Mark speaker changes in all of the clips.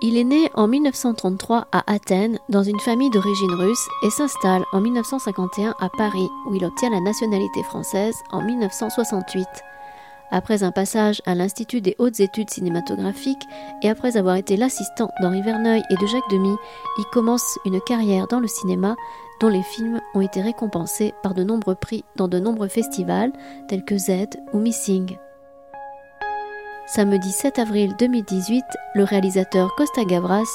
Speaker 1: Il est né en 1933 à Athènes dans une famille d'origine russe et s'installe en 1951 à Paris où il obtient la nationalité française en 1968. Après un passage à l'Institut des hautes études cinématographiques et après avoir été l'assistant d'Henri Verneuil et de Jacques Demy, il commence une carrière dans le cinéma dont les films ont été récompensés par de nombreux prix dans de nombreux festivals tels que Z ou Missing. Samedi 7 avril 2018, le réalisateur Costa Gavras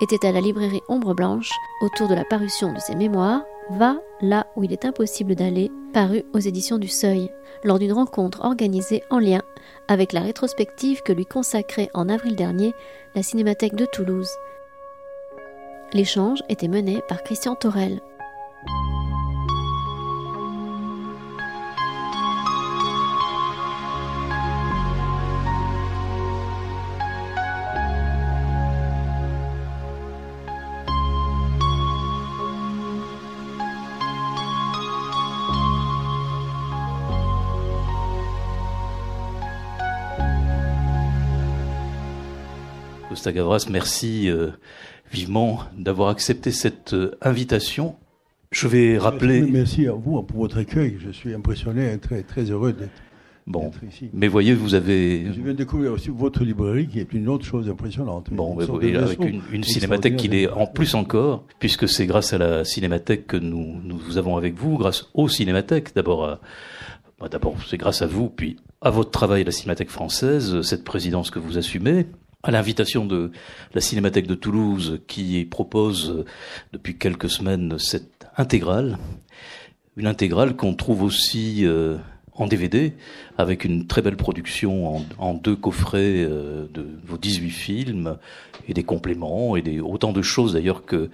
Speaker 1: était à la librairie Ombre Blanche autour de la parution de ses mémoires Va là où il est impossible d'aller, paru aux éditions du Seuil, lors d'une rencontre organisée en lien avec la rétrospective que lui consacrait en avril dernier la Cinémathèque de Toulouse. L'échange était mené par Christian Torel.
Speaker 2: Costa Gavras, merci euh, vivement d'avoir accepté cette euh, invitation. Je vais rappeler.
Speaker 3: Merci à vous pour votre accueil. Je suis impressionné et très, très heureux d'être.
Speaker 2: Bon, mais voyez, vous avez.
Speaker 3: Je viens de découvrir aussi votre librairie, qui est une autre chose impressionnante.
Speaker 2: Bon, mais avec une, une cinémathèque qui l'est en plus encore, puisque c'est grâce à la cinémathèque que nous, nous avons avec vous, grâce aux cinémathèques, d'abord bah, D'abord, c'est grâce à vous, puis à votre travail à la Cinémathèque française, cette présidence que vous assumez, à l'invitation de la Cinémathèque de Toulouse qui propose euh, depuis quelques semaines cette intégrale, une intégrale qu'on trouve aussi euh, en DVD avec une très belle production en, deux coffrets euh, de vos 18 films et des compléments et des autant de choses d'ailleurs que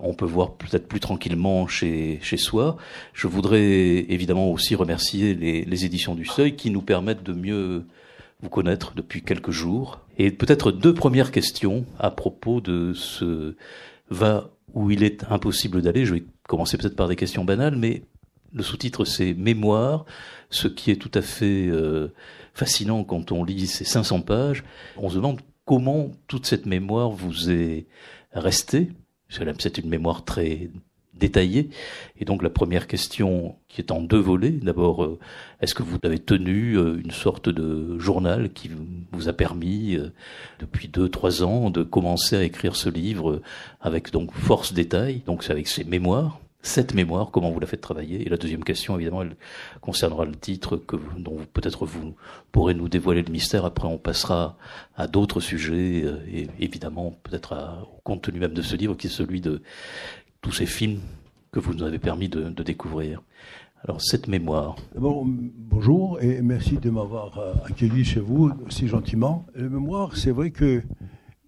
Speaker 2: on peut voir peut-être plus tranquillement chez, soi. Je voudrais évidemment aussi remercier les éditions du Seuil qui nous permettent de mieux vous connaître depuis quelques jours. Et peut-être deux premières questions à propos de ce va où il est impossible d'aller. Je vais commencer peut-être par des questions banales, mais le sous-titre c'est Mémoire, ce qui est tout à fait euh, fascinant quand on lit ces 500 pages. On se demande comment toute cette mémoire vous est restée. C'est une mémoire très détaillé. Et donc la première question, qui est en deux volets, d'abord, euh, est-ce que vous avez tenu euh, une sorte de journal qui vous a permis, euh, depuis deux, trois ans, de commencer à écrire ce livre avec donc force détail, donc avec ses mémoires cette mémoire, comment vous la faites travailler? Et la deuxième question, évidemment, elle concernera le titre que dont peut-être vous pourrez nous dévoiler le mystère. Après, on passera à d'autres sujets et évidemment peut-être au contenu même de ce livre, qui est celui de tous ces films que vous nous avez permis de, découvrir. Alors, cette mémoire.
Speaker 3: Bon, bonjour et merci de m'avoir euh, accueilli chez vous si gentiment. La mémoire, c'est vrai que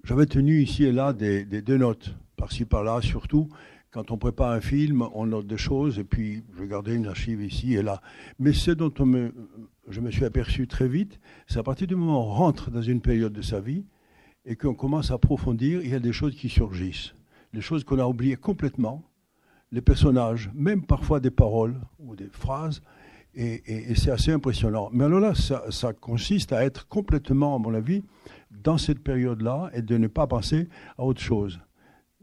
Speaker 3: j'avais tenu ici et là des, notes, par-ci par-là, surtout. Quand on prépare un film, on note des choses et puis je gardais une archive ici et là. Mais ce dont je me suis aperçu très vite, c'est à partir du moment où on rentre dans une période de sa vie et qu'on commence à approfondir, il y a des choses qui surgissent les choses qu'on a oubliées complètement, les personnages, même parfois des paroles ou des phrases, et, c'est assez impressionnant. Mais alors là, ça, consiste à être complètement, à mon avis, dans cette période-là et de ne pas penser à autre chose.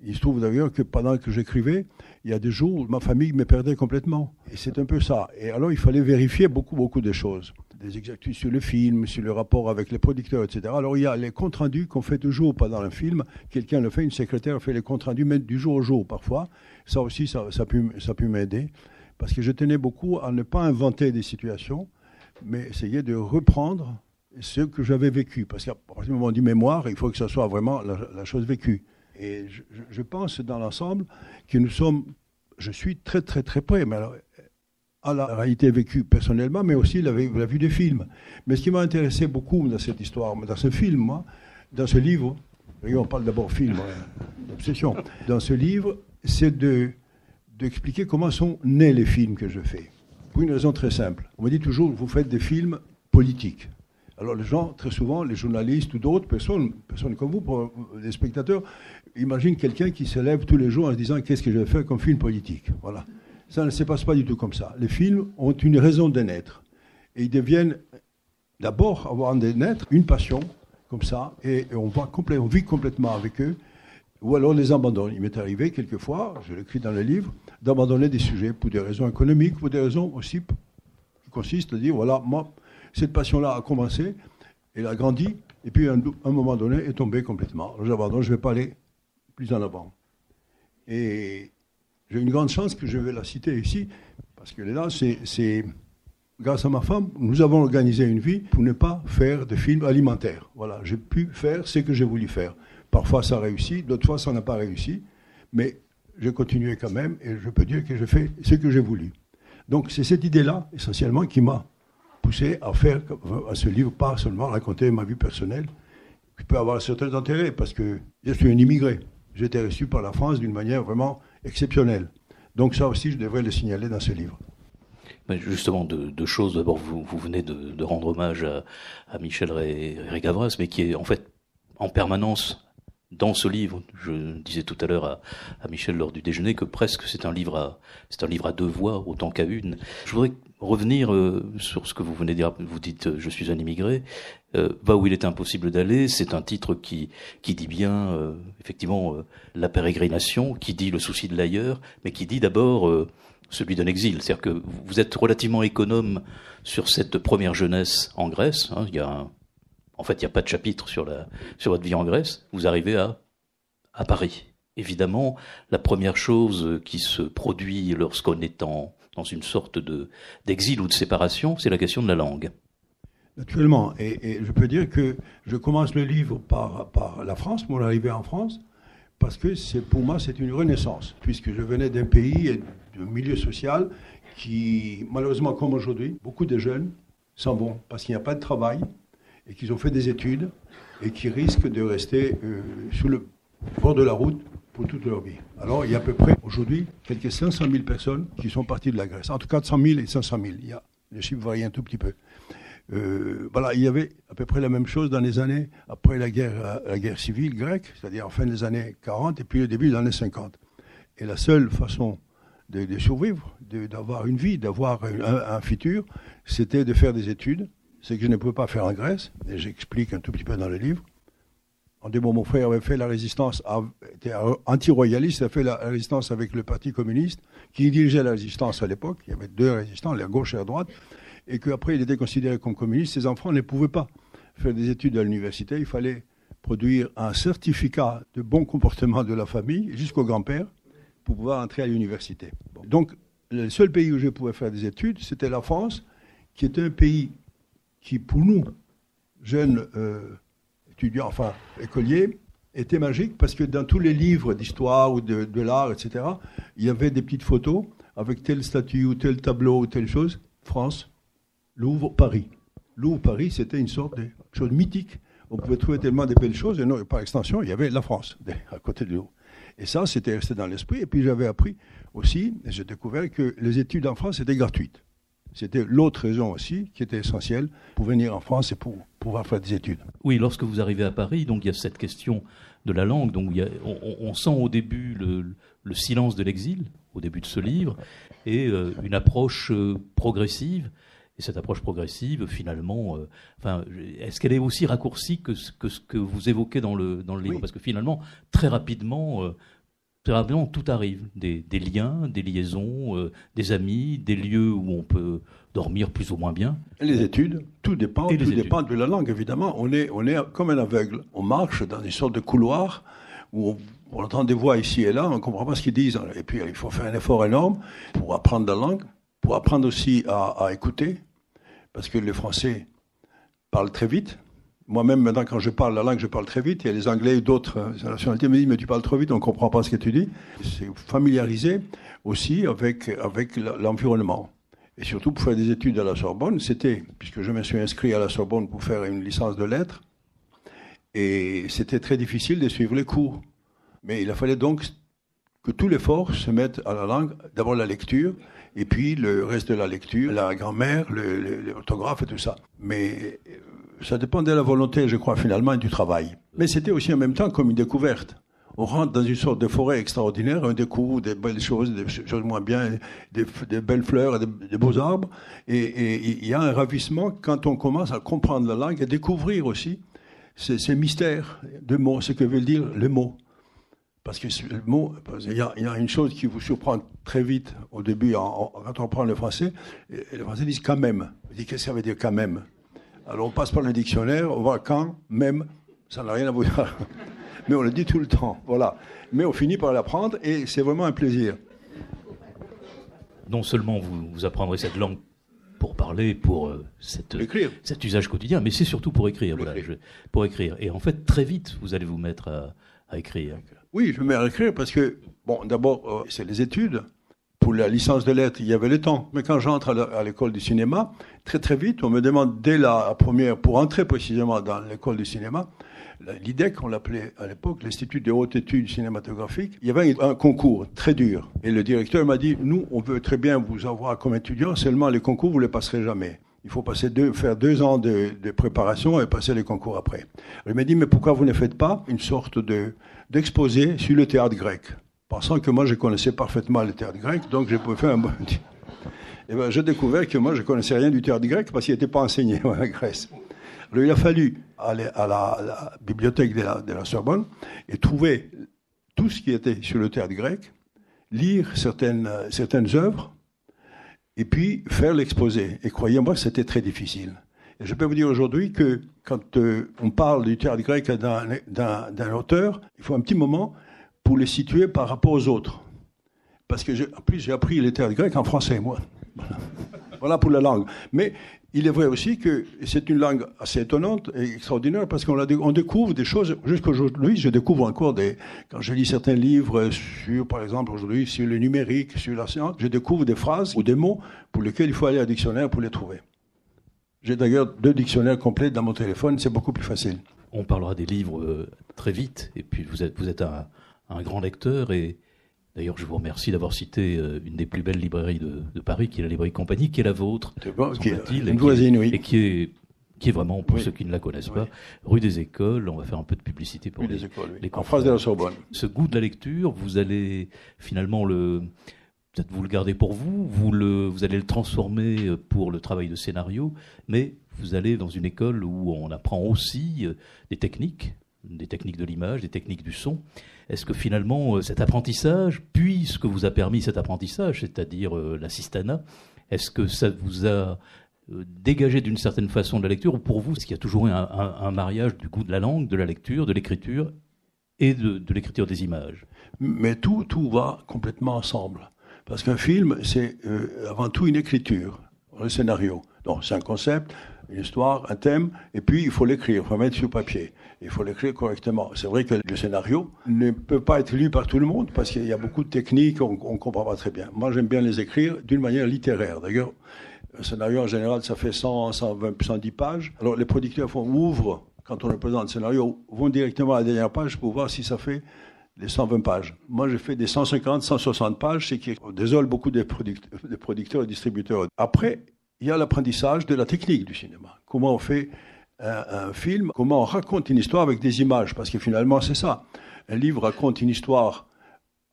Speaker 3: Il se trouve d'ailleurs que pendant que j'écrivais, il y a des jours où ma famille me perdait complètement. Et c'est un peu ça. Et alors, il fallait vérifier beaucoup, beaucoup de choses des exactitudes sur le film, sur le rapport avec les producteurs, etc. Alors il y a les comptes rendus qu'on fait toujours pendant un film. Quelqu'un le fait, une secrétaire fait les comptes rendus, même du jour au jour parfois. Ça aussi, ça, ça a pu, m'aider. Parce que je tenais beaucoup à ne pas inventer des situations, mais essayer de reprendre ce que j'avais vécu. Parce qu'à partir du moment dit mémoire, il faut que ce soit vraiment la, chose vécue. Et je, je pense dans l'ensemble que nous sommes, je suis très très très près, mais alors à la réalité vécue personnellement, mais aussi la, la vue des films. Mais ce qui m'a intéressé beaucoup dans cette histoire, dans ce film, moi, dans ce livre, on parle d'abord film, hein, d'obsession, dans ce livre, c'est de, d'expliquer comment sont nés les films que je fais. Pour une raison très simple. On me dit toujours, vous faites des films politiques. Alors les gens, très souvent, les journalistes ou d'autres personnes, personnes comme vous, les spectateurs, imaginent quelqu'un qui se lève tous les jours en se disant qu'est-ce que je vais faire comme film politique? Voilà. Ça ne se passe pas du tout comme ça. Les films ont une raison de naître. Et ils deviennent d'abord, avant de naître, une passion comme ça, et, on, va on vit complètement avec eux, ou alors les abandonne. Il m'est arrivé quelquefois, je l'écris dans le livre, d'abandonner des sujets pour des raisons économiques, pour des raisons aussi qui consistent à dire, voilà, moi, cette passion-là a commencé, elle a grandi, et puis à un, moment donné, est tombée complètement. j'abandonne, je ne vais pas aller plus en avant. Et j'ai une grande chance que je vais la citer ici, parce que là, c'est grâce à ma femme, nous avons organisé une vie pour ne pas faire de films alimentaires. Voilà, j'ai pu faire ce que j'ai voulu faire. Parfois ça a réussi, d'autres fois ça n'a pas réussi, mais j'ai continué quand même et je peux dire que j'ai fait ce que j'ai voulu. Donc c'est cette idée-là, essentiellement, qui m'a poussé à faire à ce livre, pas seulement raconter ma vie personnelle, qui peut avoir certains intérêts, parce que je suis un immigré. J'ai été reçu par la France d'une manière vraiment exceptionnelle. Donc ça aussi, je devrais le signaler dans ce livre.
Speaker 2: Justement, deux, choses. D'abord, vous, venez de, rendre hommage à, Michel Régavras, mais qui est en fait en permanence dans ce livre. Je disais tout à l'heure à, Michel lors du déjeuner que presque c'est un livre à un livre à deux voix autant qu'à une. Je voudrais revenir euh, sur ce que vous venez de dire. Vous dites euh, je suis un immigré. Euh, va où il est impossible d'aller. C'est un titre qui qui dit bien effectivement la pérégrination, qui dit le souci de l'ailleurs, mais qui dit d'abord celui d'un exil. C'est-à-dire que vous êtes relativement économe sur cette première jeunesse en Grèce. Hein. Il y a en fait, il n'y a pas de chapitre sur, la, sur votre vie en Grèce. Vous arrivez à, à Paris. Évidemment, la première chose qui se produit lorsqu'on est en, dans une sorte de, d'exil ou de séparation, c'est la question de la langue.
Speaker 3: Naturellement. Et, je peux dire que je commence le livre par, la France, mon arrivée en France, parce que c'est, pour moi, c'est une renaissance, puisque je venais d'un pays et d'un milieu social qui, malheureusement, comme aujourd'hui, beaucoup de jeunes s'en vont parce qu'il n'y a pas de travail, et qui ont fait des études et qui risquent de rester euh, sous le bord de la route pour toute leur vie. Alors, il y a à peu près aujourd'hui quelques 500 000 personnes qui sont parties de la Grèce. Entre 400 000 et 500 000. Il y a, les chiffres varient un tout petit peu. Euh, voilà, il y avait à peu près la même chose dans les années après la guerre, la guerre civile grecque, c'est-à-dire en fin des années 40 et puis au début des années 50. Et la seule façon de, survivre, d'avoir une vie, d'avoir un, futur, c'était de faire des études ce que je ne pouvais pas faire en Grèce, et j'explique un tout petit peu dans le livre. En des mon frère avait fait la résistance, était anti-royaliste, a fait la résistance avec le Parti communiste, qui dirigeait la résistance à l'époque. Il y avait deux résistants, la gauche et la droite, et qu'après il était considéré comme communiste. Ses enfants ne pouvaient pas faire des études à l'université. Il fallait produire un certificat de bon comportement de la famille jusqu'au grand-père pour pouvoir entrer à l'université. Donc, le seul pays où je pouvais faire des études, c'était la France, qui était un pays qui, pour nous, jeunes euh, étudiants, enfin écoliers, était magique parce que dans tous les livres d'histoire ou de, l'art, etc., il y avait des petites photos avec telle statue ou tel tableau ou telle chose. France, Louvre, Paris. Louvre, Paris, c'était une sorte de chose mythique. On pouvait trouver tellement de belles choses, et par extension, il y avait la France à côté de Louvre. Et ça, c'était resté dans l'esprit. Et puis j'avais appris aussi, j'ai découvert que les études en France étaient gratuites. C'était l'autre raison aussi qui était essentielle pour venir en France et pour pouvoir faire des études.
Speaker 2: Oui, lorsque vous arrivez à Paris, donc il y a cette question de la langue. Donc on, sent au début le, silence de l'exil, au début de ce livre, et euh, une approche euh, progressive. Et cette approche progressive, finalement, euh, enfin, est-ce qu'elle est aussi raccourcie que, ce que vous évoquez dans le, dans le livre? Parce que finalement, très rapidement, Rapidement, tout arrive. Des, liens, des liaisons, euh, des amis, des lieux où on peut dormir plus ou moins bien.
Speaker 3: Et les études, tout dépend, tout dépend de la langue, évidemment. On est, on est comme un aveugle. On marche dans une sorte de couloir où on, entend des voix ici et là, on ne comprend pas ce qu'ils disent. Et puis, il faut faire un effort énorme pour apprendre la langue, pour apprendre aussi à, à écouter, parce que les Français parlent très vite. Moi-même, maintenant, quand je parle la langue, je parle très vite. A les Anglais et d'autres euh, nationalités me disent, mais tu parles trop vite, on ne comprend pas ce que tu dis. C'est familiariser aussi avec, avec l'environnement. Et surtout pour faire des études à la Sorbonne, c'était, puisque je me suis inscrit à la Sorbonne pour faire une licence de lettres, et c'était très difficile de suivre les cours. Mais il fallait donc que tout l'effort se mette à la langue, d'abord la lecture, et puis le reste de la lecture, la grammaire, l'orthographe et tout ça. Mais ça dépend de la volonté, je crois, finalement, et du travail. Mais c'était aussi en même temps comme une découverte. On rentre dans une sorte de forêt extraordinaire, on découvre des belles choses, des choses moins bien, des, belles fleurs, des, des beaux arbres. Et il y a un ravissement quand on commence à comprendre la langue et découvrir aussi c'est mystère de mots, ce que veut dire le mot. Parce que le mot, il y, a, une chose qui vous surprend très vite au début quand on prend le français. Les Français disent quand même. Vous dites qu'est-ce que ça veut dire quand même? Alors on passe par le dictionnaire, on voit quand même, ça n'a rien à voir. Mais on le dit tout le temps, voilà. Mais on finit par l'apprendre et c'est vraiment un plaisir.
Speaker 2: Non seulement vous, vous apprendrez cette langue pour parler, pour euh, cette, cet usage quotidien, mais c'est surtout pour écrire. Voilà, pour écrire. Et en fait, très vite, vous allez vous mettre à,
Speaker 3: Oui, je me mets à écrire parce que, bon, d'abord, euh, c'est les études. Pour la licence de lettres, il y avait le temps. Mais quand j'entre à l'école du cinéma, très très vite, on me demande dès la première, pour entrer précisément dans l'école du cinéma, l'IDEC, on l'appelait à l'époque, l'Institut de haute études cinématographiques, il y avait un concours très dur. Et le directeur m'a dit, nous, on veut très bien vous avoir comme étudiant, seulement les concours, vous ne les passerez jamais. Il faut passer deux, faire deux ans de, préparation et passer les concours après. Il m'a dit, mais pourquoi vous ne faites pas une sorte de, d'exposé sur le théâtre grec? Pensant que moi, je connaissais parfaitement le théâtre grec, donc je pouvais faire un bon... Et ben, j'ai découvert que moi, je connaissais rien du théâtre grec parce qu'il n'était pas enseigné en Grèce. Alors, il a fallu aller à la, bibliothèque de la, de la, Sorbonne et trouver tout ce qui était sur le théâtre grec, lire certaines, certaines œuvres, et puis faire l'exposé. Et croyez-moi, c'était très difficile. Et je peux vous dire aujourd'hui que quand euh, on parle du théâtre grec d'un auteur, il faut un petit moment pour le situer par rapport aux autres. Parce que, en plus, j'ai appris le théâtre grec en français, moi. Voilà. pour la langue. Mais il est vrai aussi que c'est une langue assez étonnante et extraordinaire parce qu'on on découvre des choses. Jusqu'aujourd'hui, je découvre encore des. Quand je lis certains livres sur, par exemple, aujourd'hui, sur le numérique, sur la science, je découvre des phrases ou des mots pour lesquels il faut aller à un dictionnaire pour les trouver. J'ai d'ailleurs deux dictionnaires complets dans mon téléphone, c'est beaucoup plus facile.
Speaker 2: On parlera des livres euh, très vite, et puis vous êtes, vous êtes un, grand lecteur, et d'ailleurs je vous remercie d'avoir cité euh, une des plus belles librairies de, Paris, qui est la librairie Compagnie, qui est la vôtre,
Speaker 3: qui est une voisine, oui.
Speaker 2: Et qui est qui est vraiment, pour ceux qui ne la connaissent pas, rue des Écoles. On va faire un peu de publicité pour les, écoles,
Speaker 3: En face de la Sorbonne.
Speaker 2: Ce goût de la lecture, vous allez finalement le, peut-être vous le gardez pour vous, vous, le, vous allez le transformer euh, pour le travail de scénario, mais vous allez dans une école où on apprend aussi euh, des techniques, des techniques de l'image, des techniques du son. Est-ce que finalement euh, cet apprentissage, puis ce que vous a permis cet apprentissage, c'est-à-dire l'assistana, est-ce que ça vous a dégagé d'une certaine façon de la lecture, ou pour vous, est-ce qu'il y a toujours un, mariage du goût de la langue, de la lecture, de l'écriture et de, l'écriture des images?
Speaker 3: Mais tout, tout va complètement ensemble. Parce qu'un film, c'est euh, avant tout une écriture, un scénario. Donc, c'est un concept, une histoire, un thème, et puis il faut l'écrire, il faut mettre sur papier. Il faut l'écrire correctement. C'est vrai que le scénario ne peut pas être lu par tout le monde parce qu'il y a beaucoup de techniques, on ne comprend pas très bien. Moi, j'aime bien les écrire d'une manière littéraire. D'ailleurs, un scénario, en général, ça fait 100, 120, 110 pages. Alors, les producteurs font, quand on leur présente le scénario, vont directement à la dernière page pour voir si ça fait les 120 pages. Moi, j'ai fait des 150, 160 pages, ce qui désole beaucoup des producteurs, et distributeurs. Après, il y a l'apprentissage de la technique du cinéma. Comment on fait un, film, comment on raconte une histoire avec des images, parce que finalement, c'est ça. Un livre raconte une histoire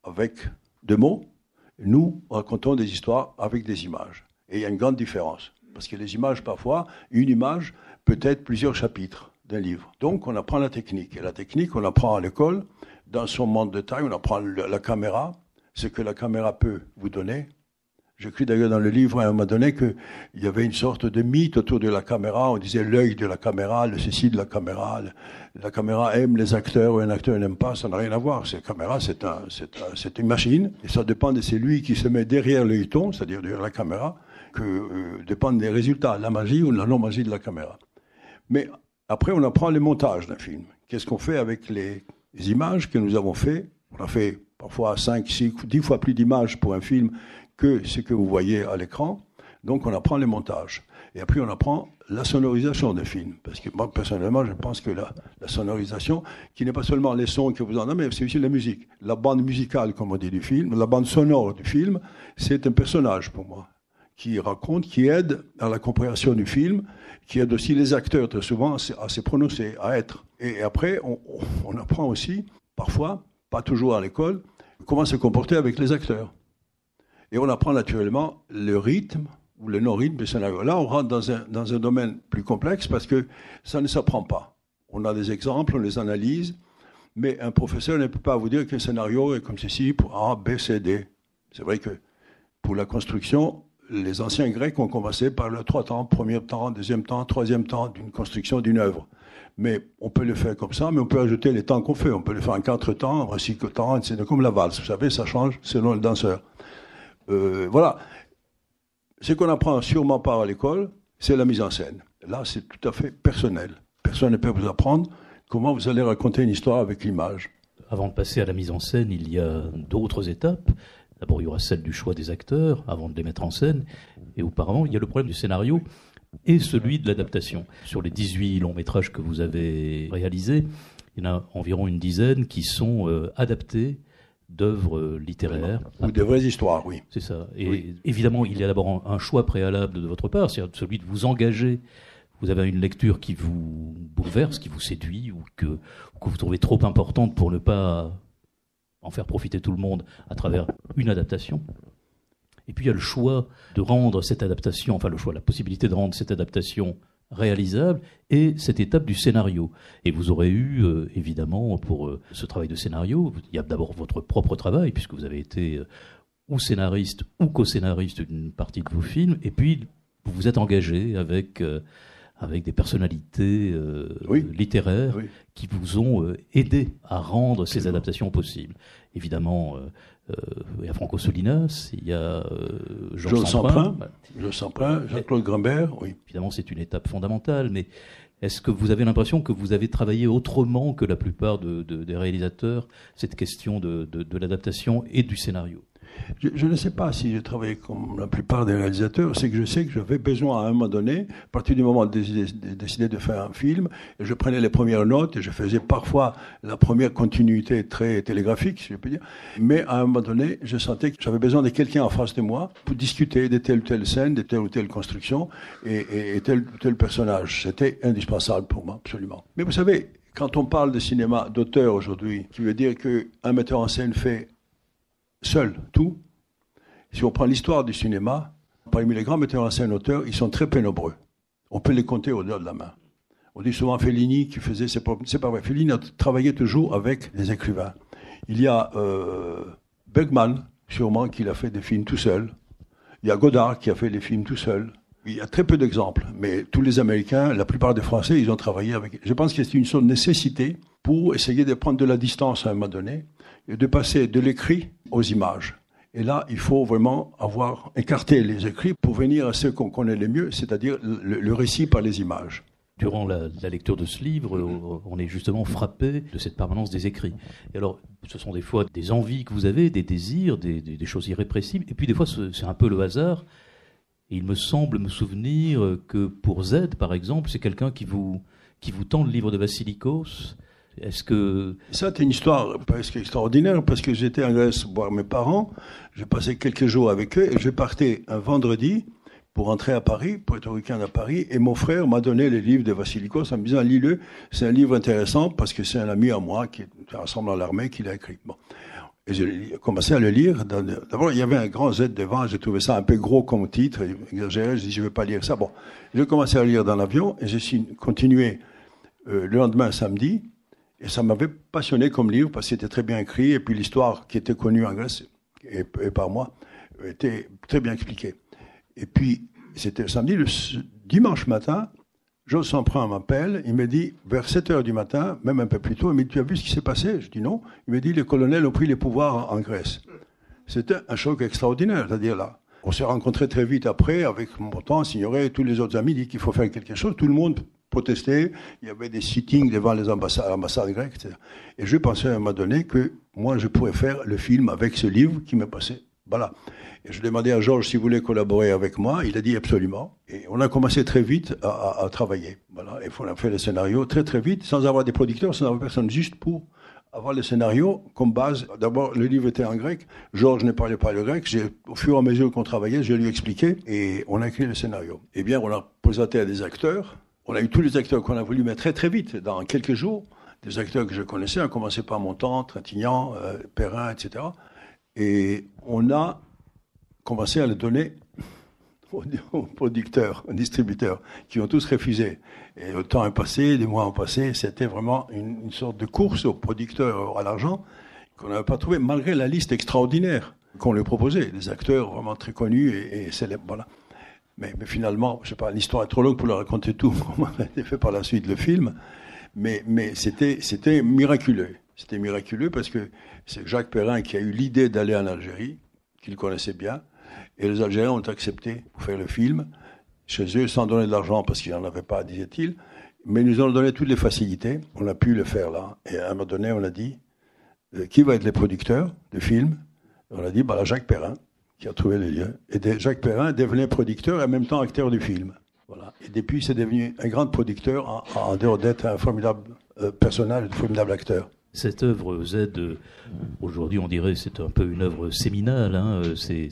Speaker 3: avec des mots, nous racontons des histoires avec des images. Et il y a une grande différence, parce que les images, parfois, une image peut être plusieurs chapitres d'un livre. Donc, on apprend la technique. Et la technique, on apprend à l'école dans son monde de taille, on apprend la caméra, ce que la caméra peut vous donner. J'écris d'ailleurs dans le livre à un moment donné qu'il y avait une sorte de mythe autour de la caméra. On disait l'œil de la caméra, le ceci de la caméra. La caméra aime les acteurs ou un acteur n'aime pas, ça n'a rien à voir. Cette caméra, c'est un, une machine. Et ça dépend de celui qui se met derrière l'œilleton, c'est-à-dire derrière la caméra, que euh, dépendent des résultats, la magie ou la non-magie de la caméra. Mais après, on apprend les montages d'un film. Qu'est-ce qu'on fait avec les images que nous avons fait, on a fait parfois 5, 6, 10 fois plus d'images pour un film que ce que vous voyez à l'écran. Donc on apprend les montages. Et après on apprend la sonorisation des films. Parce que moi personnellement je pense que la, la sonorisation, qui n'est pas seulement les sons que vous en avez, mais c'est aussi la musique. La bande musicale, comme on dit, du film, la bande sonore du film, c'est un personnage pour moi qui raconte, qui aide à la compréhension du film, qui aide aussi les acteurs très souvent à se prononcer, à être. Et après, on, apprend aussi, parfois, pas toujours à l'école, comment se comporter avec les acteurs. Et on apprend naturellement le rythme ou le non-rythme du scénario. Là, on rentre dans un, dans un domaine plus complexe parce que ça ne s'apprend pas. On a des exemples, on les analyse, mais un professeur ne peut pas vous dire qu'un scénario est comme ceci pour A, B, C, D. C'est vrai que pour la construction, les anciens Grecs ont commencé par le trois temps, premier temps, deuxième temps, troisième temps d'une construction d'une œuvre. Mais on peut le faire comme ça, mais on peut ajouter les temps qu'on fait. On peut le faire en quatre temps, en cinq temps, c'est comme la valse. Vous savez, ça change selon le danseur. Euh, voilà. Ce qu'on apprend sûrement pas à l'école, c'est la mise en scène. Là, c'est tout à fait personnel. Personne ne peut vous apprendre comment vous allez raconter une histoire avec l'image.
Speaker 2: Avant de passer à la mise en scène, il y a d'autres étapes. D'abord, il y aura celle du choix des acteurs avant de les mettre en scène. Et auparavant, il y a le problème du scénario et celui de l'adaptation. Sur les 18 longs métrages que vous avez réalisés, il y en a environ une dizaine qui sont euh, adaptés d'œuvres littéraires.
Speaker 3: Ou de vraies histoires, oui.
Speaker 2: C'est ça. Et évidemment, il y a d'abord un choix préalable de votre part, c'est celui de vous engager. Vous avez une lecture qui vous bouleverse, qui vous séduit, ou que, que vous trouvez trop importante pour ne pas en faire profiter tout le monde à travers une adaptation. Et puis il y a le choix de rendre cette adaptation, enfin le choix, la possibilité de rendre cette adaptation réalisable et cette étape du scénario. Et vous aurez eu, euh, évidemment, pour euh, ce travail de scénario, il y a d'abord votre propre travail, puisque vous avez été euh, ou scénariste ou co-scénariste d'une partie de vos films, et puis vous vous êtes engagé avec, avec des personnalités littéraires qui vous ont aidé à rendre ces adaptations possibles. Évidemment, il y a Franco Solinas, il y a Jean Samprin,
Speaker 3: Jean Samprin, Jean-Claude Grimbert, oui.
Speaker 2: Évidemment, c'est une étape fondamentale, mais est-ce que vous avez l'impression que vous avez travaillé autrement que la plupart des réalisateurs cette question de l'adaptation et du scénario?
Speaker 3: Je, ne sais pas si j'ai travaillé comme la plupart des réalisateurs, c'est que je sais que j'avais besoin à un moment donné, à partir du moment où j'ai décidé de faire un film, je prenais les premières notes et je faisais parfois la première continuité très télégraphique, si je peux dire. Mais à un moment donné, je sentais que j'avais besoin de quelqu'un en face de moi pour discuter de telle ou telle scène, de telle ou telle construction et, et tel ou tel personnage. C'était indispensable pour moi, absolument. Mais vous savez, quand on parle de cinéma d'auteur aujourd'hui, qui veut dire qu'un metteur en scène fait seul tout. Si on prend l'histoire du cinéma, parmi les grands metteurs en scène auteurs, ils sont très peu nombreux. On peut les compter au doigt de la main. On dit souvent Fellini qui faisait ses propres. C'est pas vrai. Fellini a travaillé toujours avec des écrivains. Il y a euh, Bergman, sûrement, qui a fait des films tout seul. Il y a Godard qui a fait des films tout seul. Il y a très peu d'exemples, mais tous les Américains, la plupart des Français, ils ont travaillé avec. Je pense que c'est une sorte de nécessité pour essayer de prendre de la distance à un moment donné de passer de l'écrit aux images. Et là, il faut vraiment avoir écarté les écrits pour venir à ce qu'on connaît le mieux, c'est-à-dire le, récit par les images.
Speaker 2: Durant la, lecture de ce livre, on est justement frappé de cette permanence des écrits. Et alors, ce sont des fois des envies que vous avez, des désirs, des, choses irrépressibles, et puis des fois c'est un peu le hasard. Il me semble me souvenir que pour Z, par exemple, c'est quelqu'un qui vous, qui vous tend le livre de Vassilikos,
Speaker 3: ça c'est une histoire presque extraordinaire parce que j'étais en Grèce voir mes parents, j'ai passé quelques jours avec eux et je partais un vendredi pour rentrer à Paris, pour être au week-end à Paris, et mon frère m'a donné les livres de Vassilikos en me disant lis-le, c'est un livre intéressant parce que c'est un ami à moi qui ressemble à l'armée qui l'a écrit. Bon. Et j'ai commencé à le lire. D'abord, il y avait un grand Z devant, j'ai trouvé ça un peu gros comme titre, exagéré, je dis je ne vais pas lire ça. Bon, j'ai commencé à lire dans l'avion et j'ai continué euh, le lendemain samedi. Et ça m'avait passionné comme livre parce que c'était très bien écrit et puis l'histoire qui était connue en Grèce et, par moi était très bien expliquée. Et puis, c'était le samedi, le dimanche matin, Jos Samprin m'appelle, il me dit, vers 7 heures du matin, même un peu plus tôt, il me dit, tu as vu ce qui s'est passé? Je dis non. Il me dit, les colonels ont pris les pouvoirs en Grèce. C'était un choc extraordinaire, c'est-à-dire là. On s'est rencontrés très vite après, avec mon temps, Signoret, tous les autres amis, dit qu'il faut faire quelque chose. Tout le monde protester. Il y avait des sittings devant les ambassades, grecques. Et je pensais à un moment donné que moi, je pourrais faire le film avec ce livre qui m'est passé. Voilà. Et je demandais à Georges s'il voulait collaborer avec moi. Il a dit absolument. Et on a commencé très vite à, travailler. Voilà. Et on a fait le scénario très très vite, sans avoir des producteurs, sans avoir personne, juste pour avoir le scénario comme base. D'abord, le livre était en grec. Georges ne parlait pas le grec. Au fur et à mesure qu'on travaillait, je lui ai expliqué et on a écrit le scénario. Eh bien, on a présenté à des acteurs on a eu tous les acteurs qu'on a voulu mettre très très vite, dans quelques jours, des acteurs que je connaissais, à commencer par Montand, Trintignant, euh, Perrin, etc. Et on a commencé à les donner aux producteurs, aux distributeurs, qui ont tous refusé. Et le temps est passé, les mois ont passé, c'était vraiment une, sorte de course aux producteurs à l'argent qu'on n'avait pas trouvé, malgré la liste extraordinaire qu'on leur proposait, des acteurs vraiment très connus et, célèbres. Voilà. Mais, finalement, je sais pas, l'histoire est trop longue pour leur raconter tout, comment a fait par la suite le film, mais, mais c'était, c'était miraculeux. C'était miraculeux parce que c'est Jacques Perrin qui a eu l'idée d'aller en Algérie, qu'il connaissait bien, et les Algériens ont accepté pour faire le film chez eux sans donner de l'argent parce qu'ils n'en avaient pas, disait-il. Mais ils nous ont donné toutes les facilités. On a pu le faire là. Et à un moment donné, on a dit euh, qui va être les producteurs de films On a dit bah, Jacques Perrin qui a trouvé les lieux. Et Jacques Perrin devenait producteur et en même temps acteur du film. Voilà. Et depuis, c'est devenu un grand producteur en, dehors d'être un formidable euh, personnage, un formidable acteur.
Speaker 2: Cette œuvre Z, aujourd'hui on dirait c'est un peu une œuvre séminale, hein, c'est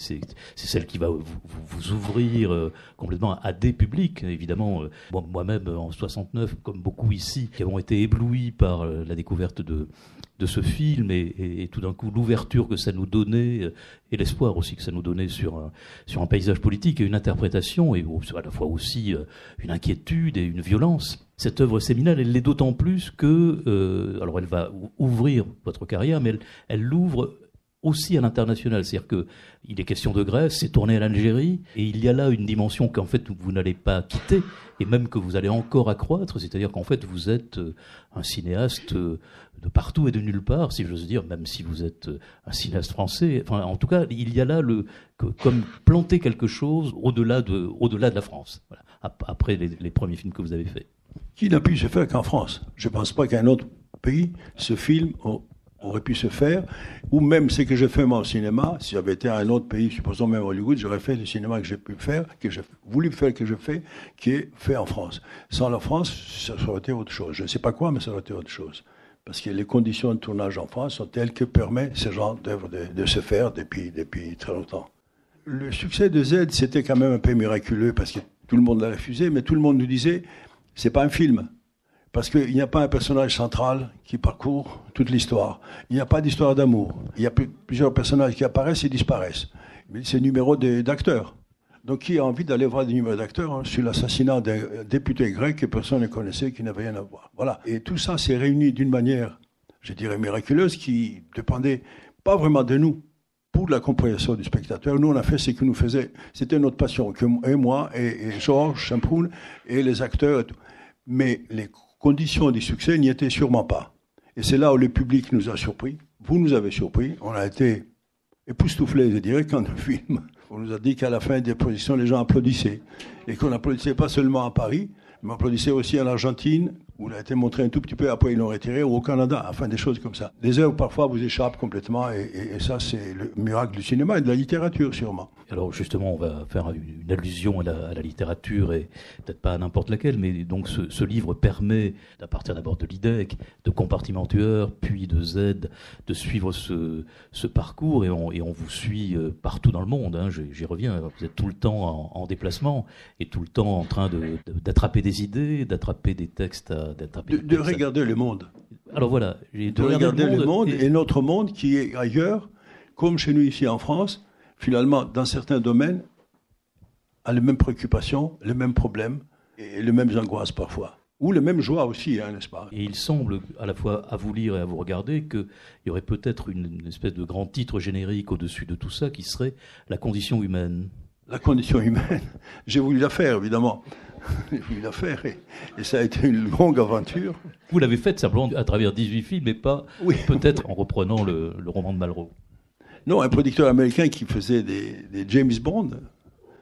Speaker 2: celle qui va vous, ouvrir euh, complètement à des publics, évidemment. Euh, moi-même en 69, comme beaucoup ici, qui avons été éblouis par euh, la découverte de, de ce film et, et, tout d'un coup l'ouverture que ça nous donnait euh, et l'espoir aussi que ça nous donnait sur un, sur un paysage politique et une interprétation et à la fois aussi euh, une inquiétude et une violence. Cette œuvre séminale, elle l'est d'autant plus que, euh, alors elle va ouvrir votre carrière, mais elle, elle l'ouvre aussi à l'international. C'est-à-dire qu'il est question de Grèce, c'est tourné à l'Algérie, et il y a là une dimension qu'en fait vous n'allez pas quitter, et même que vous allez encore accroître, c'est-à-dire qu'en fait vous êtes euh, un cinéaste euh, de partout et de nulle part, si j'ose dire, même si vous êtes euh, un cinéaste français. Enfin, en tout cas, il y a là le, comme planter quelque chose au-delà de, au-delà de la France, après les premiers films que vous avez faits.
Speaker 3: Qui n'a pu se faire qu'en France? Je ne pense pas qu'un autre pays se filme aurait pu se faire, ou même ce que j'ai fait moi au cinéma, si j'avais été à un autre pays, supposons même Hollywood, j'aurais fait le cinéma que j'ai pu faire, que j'ai voulu faire, que je fais, qui est fait en France. Sans la France, ça aurait été autre chose. Je ne sais pas quoi, mais ça aurait été autre chose. Parce que les conditions de tournage en France sont telles que permet ce genre d'œuvre de, se faire depuis, depuis très longtemps. Le succès de Z, c'était quand même un peu miraculeux parce que tout le monde l'a refusé, mais tout le monde nous disait, c'est pas un film. Parce qu'il n'y a pas un personnage central qui parcourt toute l'histoire. Il n'y a pas d'histoire d'amour. Il y a plusieurs personnages qui apparaissent et disparaissent. Mais c'est numéro d'acteurs. Donc qui a envie d'aller voir des numéros d'acteurs hein, sur l'assassinat d'un député grec que personne ne connaissait, qui n'avait rien à voir. Voilà. Et tout ça s'est réuni d'une manière, je dirais, miraculeuse, qui dépendait pas vraiment de nous pour la compréhension du spectateur. Nous, on a fait ce que nous faisait. C'était notre passion, et moi, et, Georges Champoun, et les acteurs. Mais les conditions du succès n'y étaient sûrement pas. Et c'est là où le public nous a surpris. Vous nous avez surpris. On a été époustouflés, je dirais, quand le film. On nous a dit qu'à la fin des positions, les gens applaudissaient. Et qu'on applaudissait pas seulement à Paris, mais applaudissait aussi en Argentine, où il a été montré un tout petit peu, après ils l'ont retiré, ou au Canada, enfin des choses comme ça. Les œuvres parfois vous échappent complètement, et, ça c'est le miracle du cinéma et de la littérature sûrement.
Speaker 2: Alors justement, on va faire une, allusion à la, littérature, et peut-être pas à n'importe laquelle, mais donc ce, livre permet, à partir d'abord de l'IDEC, de Compartimentueur, puis de Z, de suivre ce, parcours, et on, vous suit euh, partout dans le monde, hein, j'y reviens, vous êtes tout le temps en, déplacement, et tout le temps en train d'attraper des idées, d'attraper des textes à
Speaker 3: de, regarder le monde.
Speaker 2: Alors voilà,
Speaker 3: de, regarder le monde, et... notre monde qui est ailleurs, comme chez nous ici en France, finalement, dans certains domaines, a les mêmes préoccupations, les mêmes problèmes et les mêmes angoisses parfois. Ou les mêmes joies aussi, hein, n'est-ce pas?
Speaker 2: Et il semble, à la fois à vous lire et à vous regarder, qu'il y aurait peut-être une, espèce de grand titre générique au-dessus de tout ça qui serait la condition humaine.
Speaker 3: La condition humaine, j'ai voulu la faire, évidemment. J'ai voulu la faire et, ça a été une longue aventure.
Speaker 2: Vous l'avez faite simplement à travers 18 films, mais pas peut-être en reprenant le, roman de Malraux.
Speaker 3: Non, un producteur américain qui faisait des, James Bond,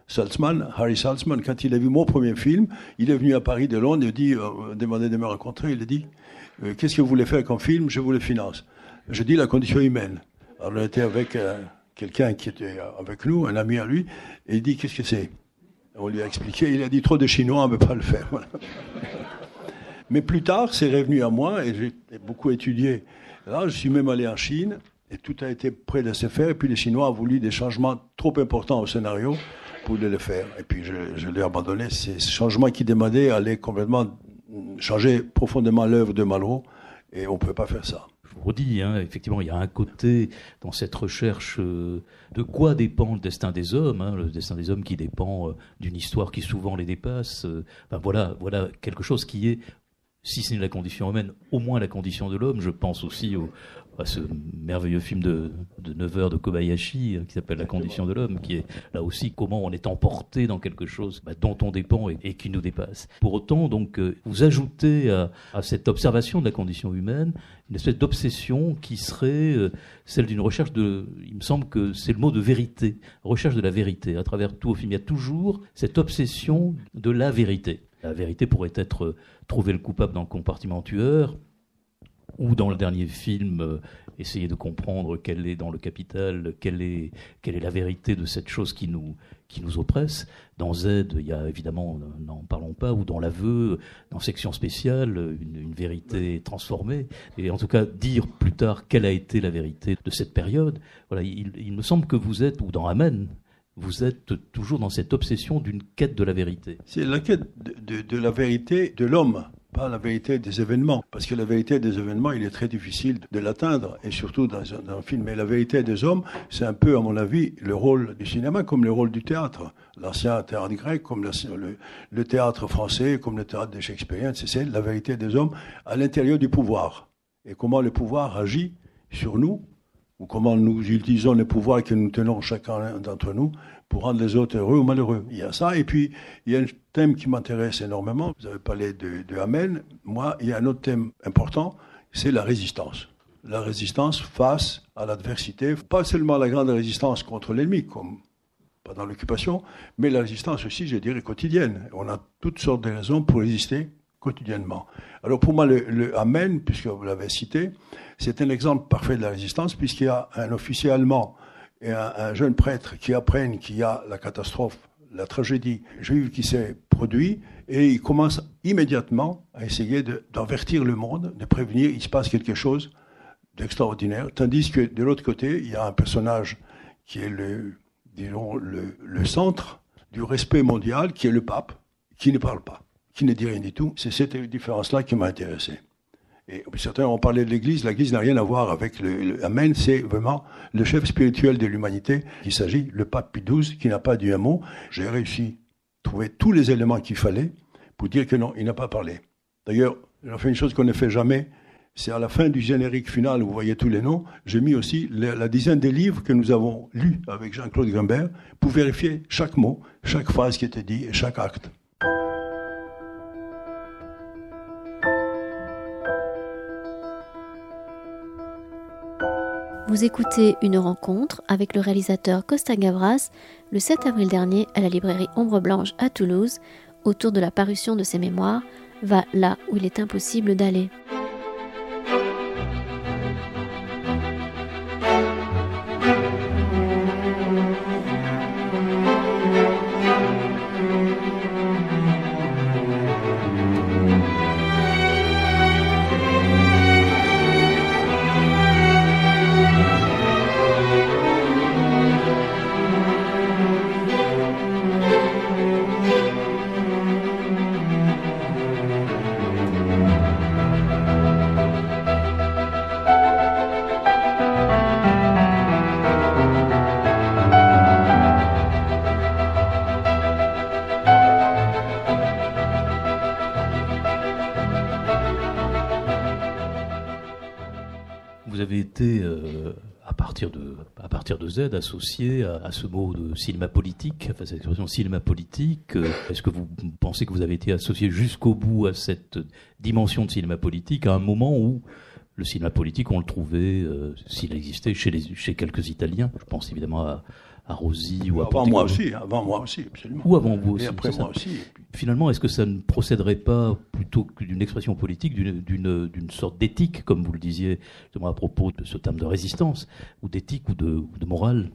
Speaker 3: Saltzman, Harry Saltzman, quand il a vu mon premier film, il est venu à Paris de Londres, il a dit, euh, demandé de me rencontrer, il a dit, euh, qu'est-ce que vous voulez faire comme film? Je vous le finance. Je dis la condition humaine. Alors on était avec euh, quelqu'un qui était avec nous, un ami à lui, et il dit, qu'est-ce que c'est? On lui a expliqué, il a dit trop de Chinois, on ne peut pas le faire. Mais plus tard, c'est revenu à moi et j'ai beaucoup étudié. Là, je suis même allé en Chine et tout a été prêt de se faire. Et puis les Chinois ont voulu des changements trop importants au scénario pour le faire. Et puis je, je l'ai abandonné. Ces changements qui demandaient allaient complètement changer profondément l'œuvre de Malraux et on ne pouvait pas faire ça.
Speaker 2: Redit, hein, effectivement, il y a un côté dans cette recherche euh, de quoi dépend le destin des hommes, hein, le destin des hommes qui dépend euh, d'une histoire qui souvent les dépasse. voilà, voilà quelque chose qui est si ce n'est la condition humaine, au moins la condition de l'homme. Je pense aussi au, à ce merveilleux film de, de 9 heures de Kobayashi qui s'appelle La condition de l'homme, qui est là aussi comment on est emporté dans quelque chose bah, dont on dépend et, qui nous dépasse. Pour autant, donc, vous ajoutez à, à, cette observation de la condition humaine une espèce d'obsession qui serait euh, celle d'une recherche de, il me semble que c'est le mot de vérité, recherche de la vérité. À travers tout au film, il y a toujours cette obsession de la vérité. La vérité pourrait être euh, trouver le coupable dans le compartiment tueur, ou dans le dernier film, euh, essayer de comprendre quelle est dans le capital, quelle est, quelle est la vérité de cette chose qui nous, qui nous oppresse. Dans Z, il y a évidemment, n'en parlons pas, ou dans l'aveu, dans Section spéciale, une, vérité transformée. Et en tout cas, dire plus tard quelle a été la vérité de cette période. Voilà, il, il me semble que vous êtes, ou dans Amen, vous êtes toujours dans cette obsession d'une quête de la vérité.
Speaker 3: C'est la quête de, de, la vérité de l'homme, pas la vérité des événements. Parce que la vérité des événements, il est très difficile de l'atteindre, et surtout dans un, film. Mais la vérité des hommes, c'est un peu, à mon avis, le rôle du cinéma comme le rôle du théâtre. L'ancien théâtre grec, comme le, théâtre français, comme le théâtre des Shakespeare, c'est la vérité des hommes à l'intérieur du pouvoir. Et comment le pouvoir agit sur nous, ou comment nous utilisons les pouvoirs que nous tenons chacun d'entre nous pour rendre les autres heureux ou malheureux. Il y a ça. Et puis, il y a un thème qui m'intéresse énormément. Vous avez parlé de, Amen. Moi, il y a un autre thème important, c'est la résistance. La résistance face à l'adversité. Pas seulement la grande résistance contre l'ennemi, comme pendant l'occupation, mais la résistance aussi, je dirais, quotidienne. On a toutes sortes de raisons pour résister quotidiennement. Alors pour moi, le, Amen, puisque vous l'avez cité, c'est un exemple parfait de la résistance, puisqu'il y a un officier allemand et un, jeune prêtre qui apprennent qu'il y a la catastrophe, la tragédie juive qui s'est produite, et ils commencent immédiatement à essayer d'envertir le monde, de prévenir, il se passe quelque chose d'extraordinaire, tandis que de l'autre côté, il y a un personnage qui est le, disons, le centre du respect mondial, qui est le pape, qui ne parle pas qui ne dit rien du tout. C'est cette différence-là qui m'a intéressé. Et certains ont parlé de l'Église. L'Église n'a rien à voir avec le, Amen. C'est vraiment le chef spirituel de l'humanité. Il s'agit, le pape Pie XII, qui n'a pas dit un mot. J'ai réussi à trouver tous les éléments qu'il fallait pour dire que non, il n'a pas parlé. D'ailleurs, j'ai fait une chose qu'on ne fait jamais. C'est à la fin du générique final, vous voyez tous les noms, j'ai mis aussi la, dizaine des livres que nous avons lus avec Jean-Claude Grimbert pour vérifier chaque mot, chaque phrase qui était dit et chaque acte.
Speaker 1: Vous écoutez une rencontre avec le réalisateur Costa Gavras le 7 avril dernier à la librairie Ombre Blanche à Toulouse autour de la parution de ses mémoires Va là où il est impossible d'aller.
Speaker 2: Z associé à, ce mot de cinéma politique, enfin cette expression cinéma politique. Euh, est-ce que vous pensez que vous avez été associé jusqu'au bout à cette dimension de cinéma politique à un moment où le cinéma politique, on le trouvait, euh, s'il existait, chez, chez quelques Italiens? Je pense évidemment à, à Rosy ou à
Speaker 3: Avant moi aussi, avant moi aussi, absolument.
Speaker 2: Ou avant vous aussi.
Speaker 3: Et après moi aussi.
Speaker 2: Finalement, est-ce que ça ne procéderait pas plutôt que d'une expression politique, d'une sorte d'éthique, comme vous le disiez à propos de ce terme de résistance, ou d'éthique ou de, de morale?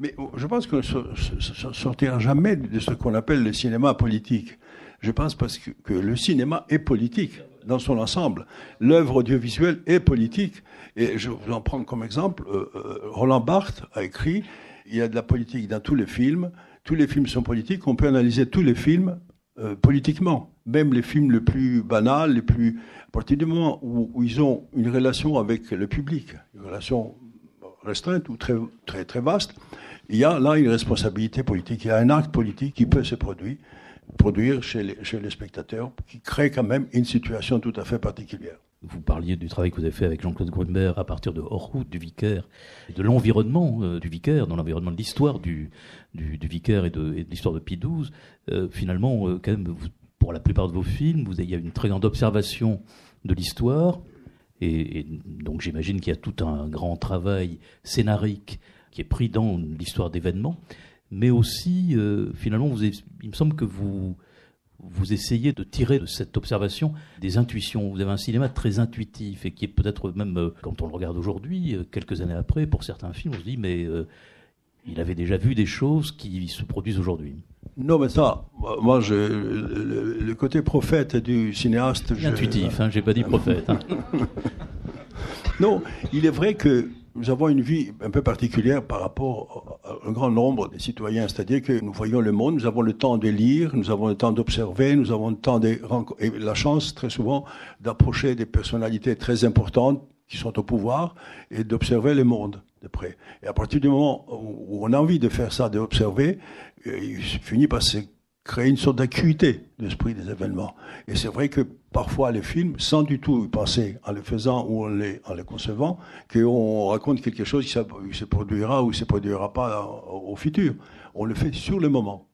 Speaker 3: Mais oh, je pense qu'on ne sortira jamais de ce qu'on appelle le cinéma politique. Je pense parce que, que le cinéma est politique dans son ensemble. L'œuvre audiovisuelle est politique. Et je vais en prendre comme exemple, euh, euh, Roland Barthes a écrit il y a de la politique dans tous les films. Tous les films sont politiques. On peut analyser tous les films euh, politiquement. Même les films les plus banals, les plus. À partir du moment où, où, ils ont une relation avec le public, une relation restreinte ou très, très, très vaste, il y a là une responsabilité politique, il y a un acte politique qui peut se produire, produire chez les, chez les spectateurs, qui crée quand même une situation tout à fait particulière.
Speaker 2: Vous parliez du travail que vous avez fait avec Jean-Claude Grunberg à partir de Hors-Route du Vicaire, de l'environnement euh, du Vicaire, dans l'environnement de l'histoire du, du, Vicaire et de, l'histoire de Pie XII. Euh, finalement, euh, quand même, pour la plupart de vos films, il y a une très grande observation de l'histoire, et, donc j'imagine qu'il y a tout un grand travail scénarique qui est pris dans l'histoire d'événements, mais aussi, finalement, il me semble que vous vous essayez de tirer de cette observation des intuitions. Vous avez un cinéma très intuitif et qui est peut-être même, euh, quand on le regarde aujourd'hui, euh, quelques années après, pour certains films, on se dit, mais euh, il avait déjà vu des choses qui se produisent aujourd'hui.
Speaker 3: Non, mais ça, moi, je, le, le côté prophète du cinéaste.
Speaker 2: Je, intuitif, hein, j'ai pas dit prophète. Hein.
Speaker 3: non, il est vrai que nous avons une vie un peu particulière par rapport à un grand nombre de citoyens, c'est-à-dire que nous voyons le monde, nous avons le temps de lire, nous avons le temps d'observer, nous avons le temps de et la chance très souvent d'approcher des personnalités très importantes qui sont au pouvoir et d'observer le monde de près. Et à partir du moment où on a envie de faire ça, d'observer, il finit par se créer une sorte d'acuité d'esprit des événements. Et c'est vrai que parfois les films, sans du tout penser en les faisant ou en les, en les concevant, qu'on raconte quelque chose qui se produira ou qui se produira pas au futur. On le fait sur le moment.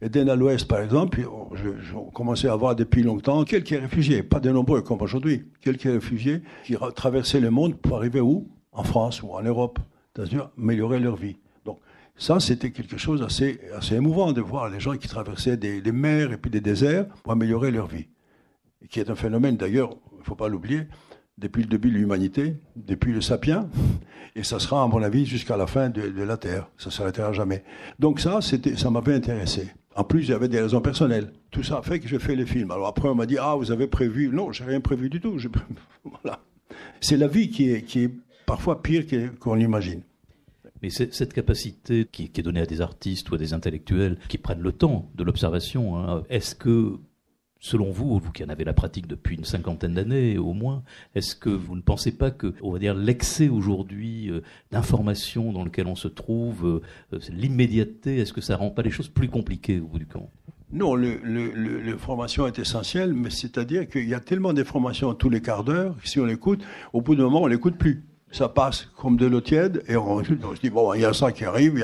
Speaker 3: Eden à l'Ouest, par exemple, je, je commençais à voir depuis longtemps quelques réfugiés, pas de nombreux comme aujourd'hui, quelques réfugiés qui traversaient le monde pour arriver où? En France ou en Europe, c'est-à-dire améliorer leur vie. Ça, c'était quelque chose d'assez assez émouvant de voir les gens qui traversaient des, mers et puis des déserts pour améliorer leur vie qui est un phénomène d'ailleurs, il ne faut pas l'oublier, depuis le début de l'humanité, depuis le sapiens, et ça sera, à mon avis, jusqu'à la fin de, la Terre. Ça ne s'arrêtera jamais. Donc ça, ça m'avait intéressé. En plus, j'avais des raisons personnelles. Tout ça a fait que je fais les films. Alors après, on m'a dit, ah, vous avez prévu? Non, j'ai rien prévu du tout. Voilà. C'est la vie qui est, qui est parfois pire qu'on imagine.
Speaker 2: Mais cette capacité qui, est donnée à des artistes ou à des intellectuels qui prennent le temps de l'observation, hein, est-ce que Selon vous, vous qui en avez la pratique depuis une cinquantaine d'années au moins, est-ce que vous ne pensez pas que, va dire, l'excès aujourd'hui euh, d'informations dans lequel on se trouve, euh, l'immédiateté, est-ce que ça rend pas les choses plus compliquées au bout du compte?
Speaker 3: Non, l'information est essentielle, mais c'est-à-dire qu'il y a tellement d'informations tous les quarts d'heure, si on l'écoute, au bout d'un moment, on l'écoute plus. Ça passe comme de l'eau tiède, et on, se dit, bon, il y a ça qui arrive,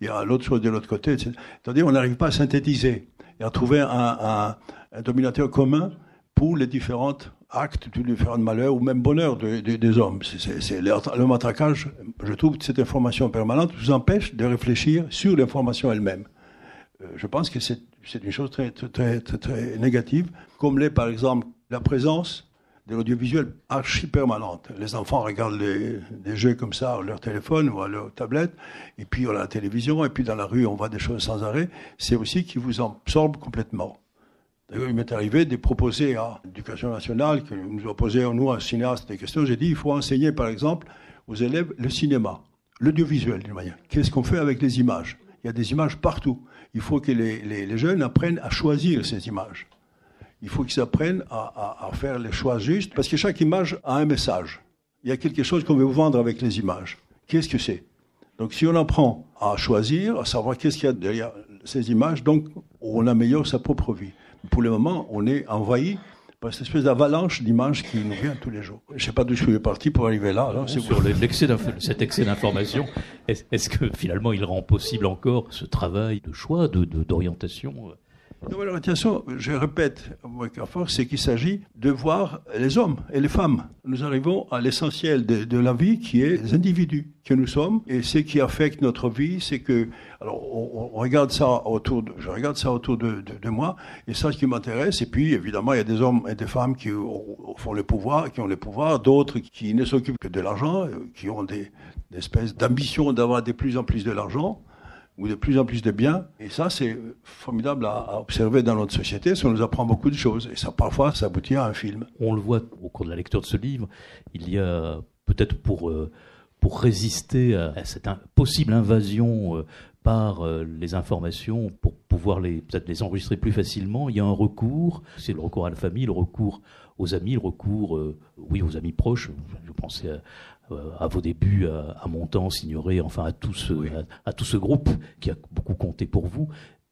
Speaker 3: il y a, l'autre chose de l'autre côté, c'est-à-dire on n'arrive pas à synthétiser et à trouver un, dominateur commun pour les différents actes, les différents malheurs ou même bonheurs de, de, des hommes. Le matraquage, je trouve que cette information permanente vous empêche de réfléchir sur l'information elle-même. Euh, je pense que c'est une chose très, très, très, très négative, comme l'est par exemple la présence de l'audiovisuel archi permanente. Les enfants regardent des jeux comme ça, leur téléphone ou à leur tablette, et puis on a la télévision, et puis dans la rue on voit des choses sans arrêt. C'est aussi qui vous absorbe complètement. D'ailleurs, il m'est arrivé de proposer à l'éducation nationale, que nous posé, nous, un cinéaste, des questions. J'ai dit, il faut enseigner, par exemple, aux élèves le cinéma, l'audiovisuel, d'une manière. Qu'est-ce qu'on fait avec les images? Il y a des images partout. Il faut que les, les jeunes apprennent à choisir ces images. Il faut qu'ils apprennent à, à, à, faire les choix justes, parce que chaque image a un message. Il y a quelque chose qu'on veut vous vendre avec les images. Qu'est-ce que c'est? Donc, si on apprend à choisir, à savoir qu'est-ce qu'il y a derrière ces images, donc on améliore sa propre vie pour le moment, on est envahi par cette espèce d'avalanche d'images qui nous vient tous les jours. Je ne sais pas d'où je suis parti pour arriver là. là
Speaker 2: sur l'excès cet excès d'information, est-ce est que finalement il rend possible encore ce travail de choix, d'orientation de,
Speaker 3: L'orientation, je répète c'est qu'il s'agit de voir les hommes et les femmes. Nous arrivons à l'essentiel de, la vie qui est les individus que nous sommes et ce qui affecte notre vie, c'est que alors on, regarde ça autour, de, je regarde ça autour de, moi et ça ce qui m'intéresse. Et puis évidemment il y a des hommes et des femmes qui font le pouvoir, qui ont le pouvoir, d'autres qui ne s'occupent que de l'argent, qui ont des, des espèces d'ambition d'avoir de plus en plus de l'argent ou de plus en plus de biens. Et ça, c'est formidable à, observer dans notre société. Ça nous apprend beaucoup de choses. Et ça, parfois, ça aboutit à un film.
Speaker 2: On le voit au cours de la lecture de ce livre. Il y a peut-être pour, euh, pour résister à, cette possible invasion euh, par euh, les informations, pour pouvoir les peut-être les enregistrer plus facilement, il y a un recours, c'est le recours à la famille, le recours aux amis, le recours, oui, aux amis proches. Je pensais à, à vos débuts, à, à Montand, Signoret, enfin à tout ce, à, tout ce groupe qui a beaucoup compté pour vous.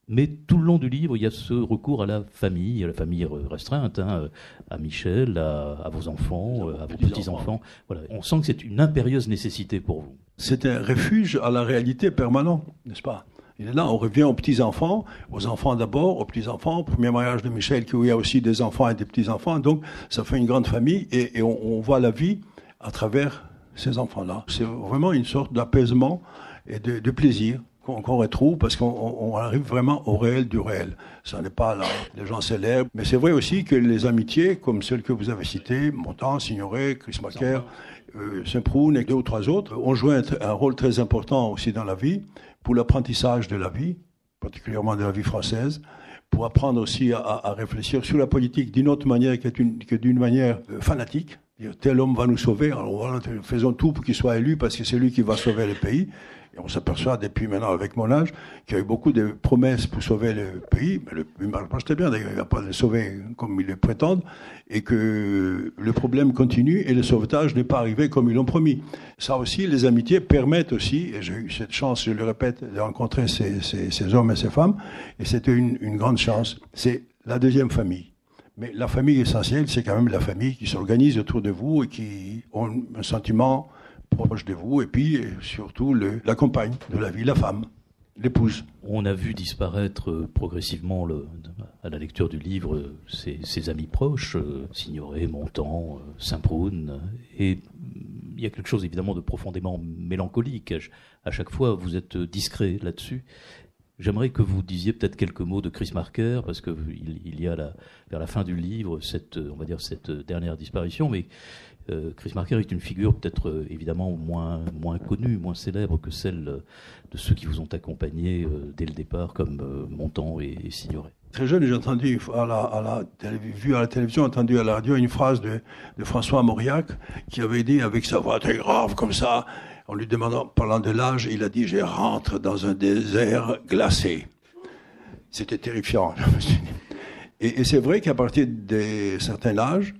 Speaker 2: Mais tout le long du livre, il y a ce recours à la famille, à la famille restreinte, hein, à Michel, à, à, vos enfants, à vos petits-enfants. Voilà. On sent que c'est une impérieuse nécessité pour vous.
Speaker 3: C'est un refuge à la réalité permanent, n'est-ce pas? Il est là, on revient aux petits-enfants, aux enfants d'abord, aux petits-enfants, au premier mariage de Michel, qui il y a aussi des enfants et des petits-enfants. Donc, ça fait une grande famille et, et on, on, voit la vie à travers ces enfants-là. C'est vraiment une sorte d'apaisement et de, plaisir qu'on qu retrouve parce qu'on arrive vraiment au réel du réel. Ça n'est pas là, les gens célèbres. Mais c'est vrai aussi que les amitiés, comme celles que vous avez citées, Montand, Signoret, Chris Macaire, euh, Saint-Proun et deux ou trois autres, ont joué un, rôle très important aussi dans la vie pour l'apprentissage de la vie, particulièrement de la vie française, pour apprendre aussi à, à réfléchir sur la politique d'une autre manière que d'une manière euh, fanatique. Tel homme va nous sauver, alors voilà, faisons tout pour qu'il soit élu parce que c'est lui qui va sauver le pays. Et on s'aperçoit depuis maintenant, avec mon âge, qu'il y a eu beaucoup de promesses pour sauver le pays, mais le, il marche pas très bien d'ailleurs, il va pas le sauver comme ils le prétendent, et que le problème continue et le sauvetage n'est pas arrivé comme ils l'ont promis. Ça aussi, les amitiés permettent aussi, et j'ai eu cette chance, je le répète, de rencontrer ces, hommes et ces femmes, et c'était une grande chance. C'est la deuxième famille. Mais la famille essentielle, c'est quand même la famille qui s'organise autour de vous et qui ont un sentiment proche de vous, et puis surtout le, la compagne de la vie, la femme, l'épouse.
Speaker 2: On a vu disparaître progressivement, le, à la lecture du livre, ses, amis proches, euh, Signoret, Montand, euh, Saint-Proun, et il y a quelque chose évidemment de profondément mélancolique. À chaque fois, vous êtes discret là-dessus. J'aimerais que vous disiez peut-être quelques mots de Chris Marker, parce que il, y a vers la fin du livre cette, on va dire cette dernière disparition, mais euh, Chris Marker est une figure peut-être euh, évidemment moins moins connue, moins célèbre que celle de ceux qui vous ont accompagné euh, dès le départ, comme euh, Montand et, et Signoret.
Speaker 3: Très jeune, j'ai entendu à la, à à la télévision, entendu à la radio une phrase de François Mauriac qui avait dit avec sa voix très grave comme ça, en lui demandant, parlant de l'âge, il a dit Je rentre dans un désert glacé. C'était terrifiant. Et, c'est vrai qu'à partir de certain âge,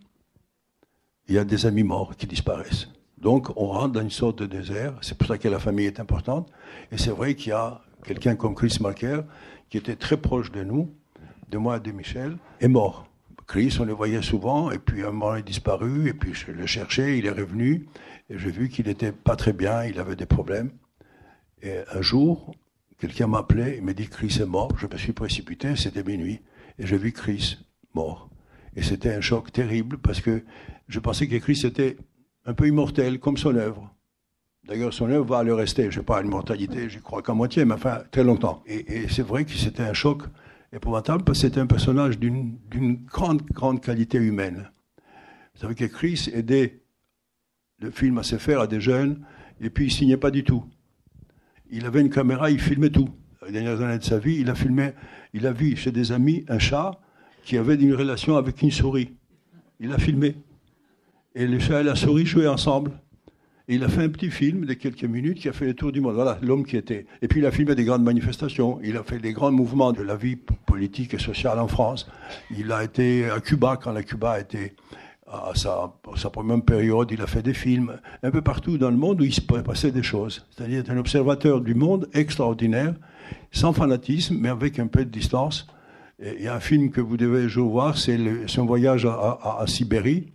Speaker 3: il y a des amis morts qui disparaissent. Donc on rentre dans une sorte de désert. C'est pour ça que la famille est importante. Et c'est vrai qu'il y a quelqu'un comme Chris Marker, qui était très proche de nous, de moi et de Michel, est mort. Chris, on le voyait souvent, et puis un moment il est disparu, et puis je le cherchais, il est revenu, et j'ai vu qu'il n'était pas très bien, il avait des problèmes. Et un jour, quelqu'un m'appelait, il m'a dit Chris est mort, je me suis précipité, c'était minuit, et j'ai vu Chris mort. Et c'était un choc terrible, parce que je pensais que Chris était un peu immortel, comme son œuvre. D'ailleurs, son œuvre va le rester. Je sais pas, l'immortalité, j'y crois qu'à moitié, mais enfin, très longtemps. Et c'est vrai que c'était un choc épouvantable parce que c'était un personnage d'une grande, grande qualité humaine. Vous savez que Chris aidait le film à se faire à des jeunes et puis il signait pas du tout. Il avait une caméra, il filmait tout. Les dernières années de sa vie, il a filmé, il a vu chez des amis un chat qui avait une relation avec une souris. Il a filmé. Et le chat et la souris jouaient ensemble. Et il a fait un petit film de quelques minutes qui a fait le tour du monde. Voilà l'homme qui était. Et puis il a filmé des grandes manifestations. Il a fait des grands mouvements de la vie politique et sociale en France. Il a été à Cuba quand la Cuba était à sa, sa première période. Il a fait des films un peu partout dans le monde où il se passait des choses. C'est-à-dire un observateur du monde extraordinaire, sans fanatisme, mais avec un peu de distance. Et il y a un film que vous devez voir, c'est son voyage à, Sibérie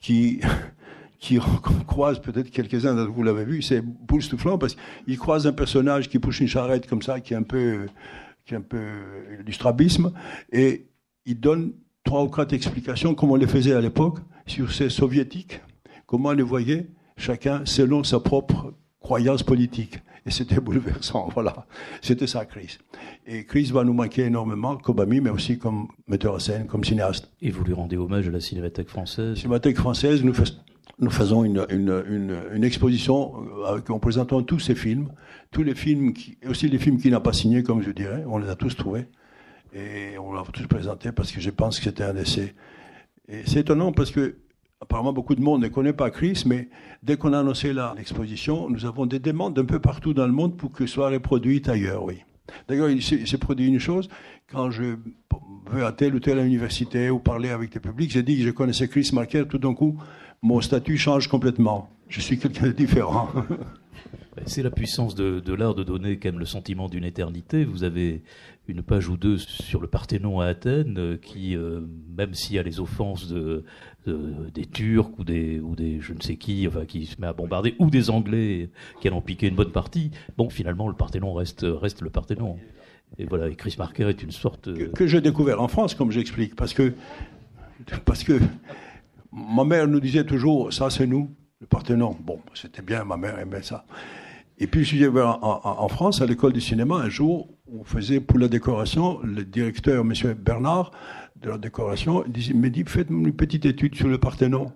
Speaker 3: qui, qui croise peut-être quelques-uns d'entre vous l'avez vu, c'est boulestouflant parce qu'il croise un personnage qui pousse une charrette comme ça, qui est un peu, qui est un peu du strabisme, et il donne trois ou quatre explications, comme on les faisait à l'époque, sur ces soviétiques, comment on les voyait, chacun selon sa propre croyance politique. Et c'était bouleversant, voilà. C'était ça, Chris. Et Chris va nous manquer énormément, comme ami, mais aussi comme metteur en scène, comme cinéaste.
Speaker 2: Et vous lui rendez hommage à la Cinémathèque française?
Speaker 3: Cinémathèque française, nous, fais, nous faisons une, une, une, une exposition avec, en présentant tous ces films, tous les films, qui, aussi les films qu'il n'a pas signés, comme je dirais, on les a tous trouvés. Et on l'a tous présentés parce que je pense que c'était un essai. Et c'est étonnant parce que Apparemment, beaucoup de monde ne connaît pas Chris, mais dès qu'on a annoncé l'exposition, nous avons des demandes d'un peu partout dans le monde pour que soit reproduite ailleurs, oui. D'ailleurs, il s'est produit une chose, quand je vais à telle ou telle université ou parler avec des publics, j'ai dit que je connaissais Chris Marker, tout d'un coup, mon statut change complètement. Je suis quelqu'un de différent.
Speaker 2: C'est la puissance de, l'art de donner quand même le sentiment d'une éternité. Vous avez une page ou deux sur le Parthénon à Athènes euh, qui, euh, même s'il y a les offenses de, des Turcs ou des, ou des je ne sais qui, enfin qui se met à bombarder, ou des Anglais qui en piquer une bonne partie, bon, finalement, le Parthénon reste, reste le Parthénon. Et voilà, et Chris Marker est une sorte...
Speaker 3: Que, que j'ai découvert en France, comme j'explique, parce que, parce que ma mère nous disait toujours, ça c'est nous, le Parthénon. Bon, c'était bien, ma mère aimait ça. Et puis je suis en, en, France, à l'école du cinéma, un jour, on faisait pour la décoration, le directeur, M. Bernard, de la décoration, m'a dit, faites une petite étude sur le Parthénon.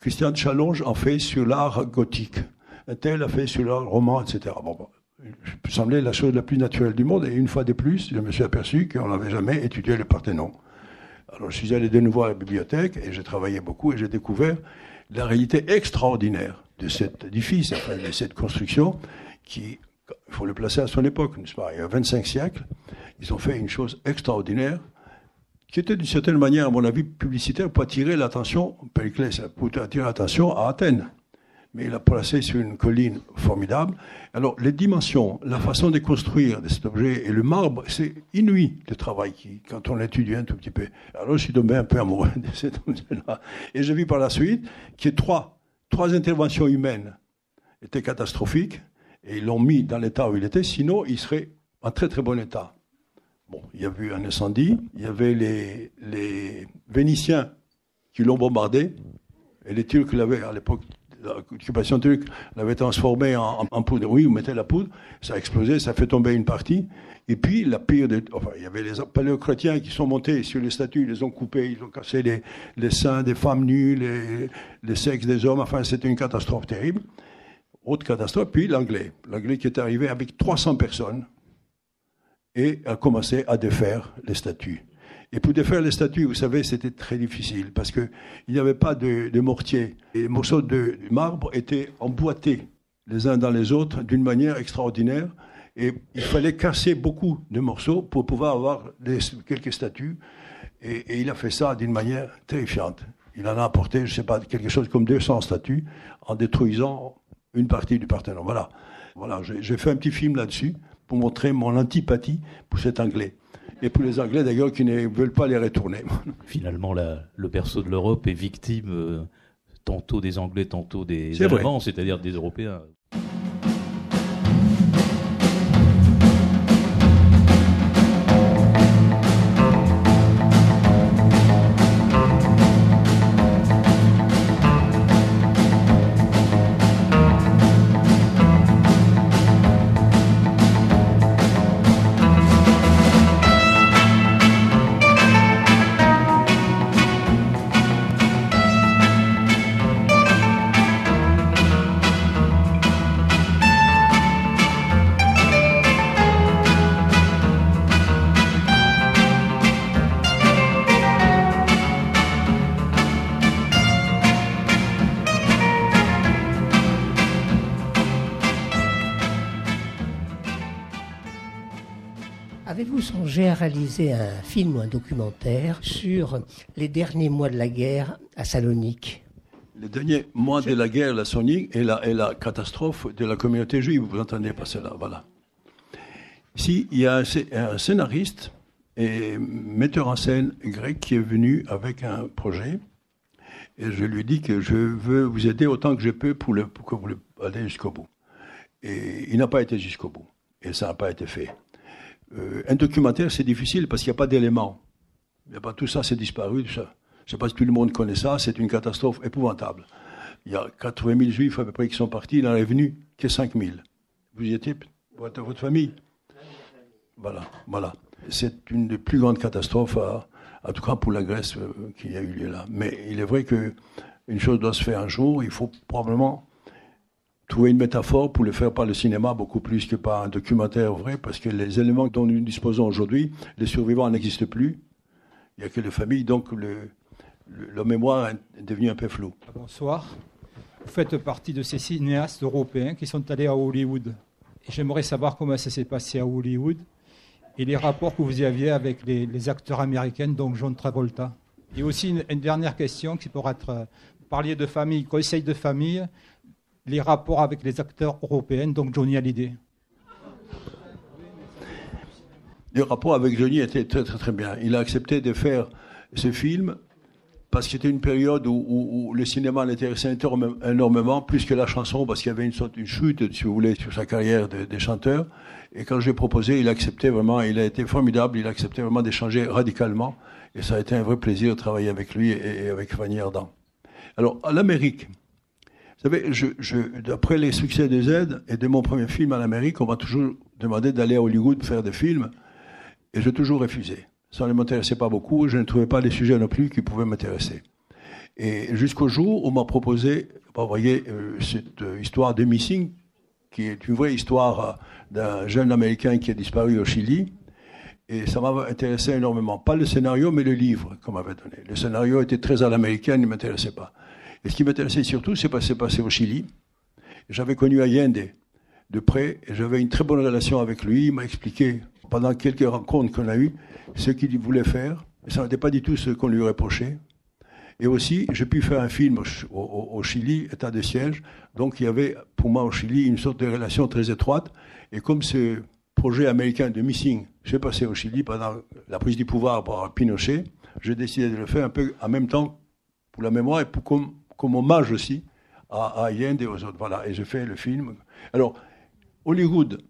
Speaker 3: Christian Challonge en fait sur l'art gothique. Un tel a fait sur l'art roman, etc. Bon, bon, me semblait la chose la plus naturelle du monde. Et une fois de plus, je me suis aperçu qu'on n'avait jamais étudié le Parthénon. Alors je suis allé de nouveau à la bibliothèque et j'ai travaillé beaucoup et j'ai découvert la réalité extraordinaire de cet édifice, enfin, de cette construction, qui, il faut le placer à son époque, Il y a 25 siècles, ils ont fait une chose extraordinaire, qui était d'une certaine manière, à mon avis, publicitaire pour attirer l'attention, pour attirer l'attention à Athènes mais il a placé sur une colline formidable. Alors, les dimensions, la façon de construire cet objet et le marbre, c'est inouï le travail qui, quand on l'étudie un tout petit peu. Alors, je suis tombé un peu amoureux de cet objet-là. Et j'ai vu par la suite que trois, trois interventions humaines étaient catastrophiques et ils l'ont mis dans l'état où il était, sinon il serait en très très bon état. Bon, il y a eu un incendie, il y avait les, les Vénitiens qui l'ont bombardé, et les Turcs l'avaient à l'époque l'occupation turque l'avait transformé en, poudre. Oui, vous mettez la poudre, ça a explosé, ça fait tomber une partie. Et puis, la pire enfin, il y avait les paléochrétiens qui sont montés sur les statues, ils les ont coupés, ils ont cassé les, les seins des femmes nues, les, les sexes des hommes. Enfin, c'était une catastrophe terrible. Autre catastrophe. Puis l'anglais. L'anglais qui est arrivé avec 300 personnes et a commencé à défaire les statues. Et pour défaire les statues, vous savez, c'était très difficile parce qu'il n'y avait pas de, mortier. Les morceaux de marbre étaient emboîtés les uns dans les autres d'une manière extraordinaire. Et il fallait casser beaucoup de morceaux pour pouvoir avoir quelques statues. Et, il a fait ça d'une manière terrifiante. Il en a apporté, je ne sais pas, quelque chose comme 200 statues en détruisant une partie du Parthénon. Voilà. Voilà, j'ai fait un petit film là-dessus pour montrer mon antipathie pour cet Anglais et pour les Anglais d'ailleurs qui ne veulent pas les retourner.
Speaker 2: Finalement, le berceau de l'Europe est victime euh, tantôt des Anglais, tantôt des Allemands, c'est-à-dire des Européens.
Speaker 4: Réalisé un film ou un documentaire sur les derniers mois de la guerre à Salonique.
Speaker 3: Les derniers mois de la guerre à Salonique et la, la catastrophe de la communauté juive, vous entendez pas cela, voilà. Ici, il y a un, scénariste et metteur en scène grec qui est venu avec un projet et je lui dis que je veux vous aider autant que je peux pour, le, que vous allez jusqu'au bout. Et il n'a pas été jusqu'au bout. Et ça n'a pas été fait. Euh, un documentaire, c'est difficile parce qu'il n'y a pas d'éléments. Il a pas tout ça, c'est disparu. Je ne sais pas si tout le monde connaît ça. C'est une catastrophe épouvantable. Il y a 80 000 juifs à peu près qui sont partis. Il n'en est venu que 5 000. Vous y étiez votre, votre famille? Voilà, voilà. C'est une des plus grandes catastrophes, en tout cas pour la Grèce, euh, qui a eu lieu là. Mais il est vrai qu'une chose doit se faire un jour. Il faut probablement trouver une métaphore pour le faire par le cinéma beaucoup plus que par un documentaire vrai, parce que les éléments dont nous disposons aujourd'hui, les survivants n'existent plus. Il n'y a que les familles, donc le, le, mémoire est devenu un peu flou.
Speaker 5: Bonsoir. Vous faites partie de ces cinéastes européens qui sont allés à Hollywood. J'aimerais savoir comment ça s'est passé à Hollywood et les rapports que vous aviez avec les, acteurs américains, donc John Travolta. Et aussi une, dernière question qui pourrait être, euh, vous parliez de famille, conseil de famille, les rapports avec les acteurs européens, donc Johnny Hallyday.
Speaker 3: Les rapports avec Johnny étaient très très très bien. Il a accepté de faire ce film parce que c'était une période où, le cinéma l'intéressait énormément, plus que la chanson, parce qu'il y avait une sorte de chute, si vous voulez, sur sa carrière des chanteurs. Et quand j'ai proposé, il acceptait vraiment, il a été formidable, il a accepté vraiment d'échanger radicalement. Et ça a été un vrai plaisir de travailler avec lui et, avec Fanny Ardant. Alors, à l'Amérique, vous savez, je, je, d'après les succès de Z et de mon premier film en Amérique, on m'a toujours demandé d'aller à Hollywood faire des films, et j'ai toujours refusé. Ça ne m'intéressait pas beaucoup, je ne trouvais pas les sujets non plus qui pouvaient m'intéresser. Et jusqu'au jour où on m'a proposé, vous voyez, euh, cette euh, histoire de Missing, qui est une vraie histoire euh, d'un jeune Américain qui a disparu au Chili. Et ça m'a intéressé énormément. Pas le scénario, mais le livre qu'on m'avait donné. Le scénario était très à l'américaine, il ne m'intéressait pas. Et ce qui m'intéressait surtout, c'est passé passé au Chili. J'avais connu Allende de près, et j'avais une très bonne relation avec lui. Il m'a expliqué, pendant quelques rencontres qu'on a eues, ce qu'il voulait faire. Et ça n'était pas du tout ce qu'on lui reprochait. Et aussi, j'ai pu faire un film au, Chili, état de siège. Donc, il y avait pour moi au Chili une sorte de relation très étroite. Et comme ce projet américain de Missing s'est passé au Chili pendant la prise du pouvoir par Pinochet, j'ai décidé de le faire un peu en même temps pour la mémoire et pour comme, comme hommage aussi à, Allende et aux autres. Voilà, et j'ai fait le film. Alors, Hollywood,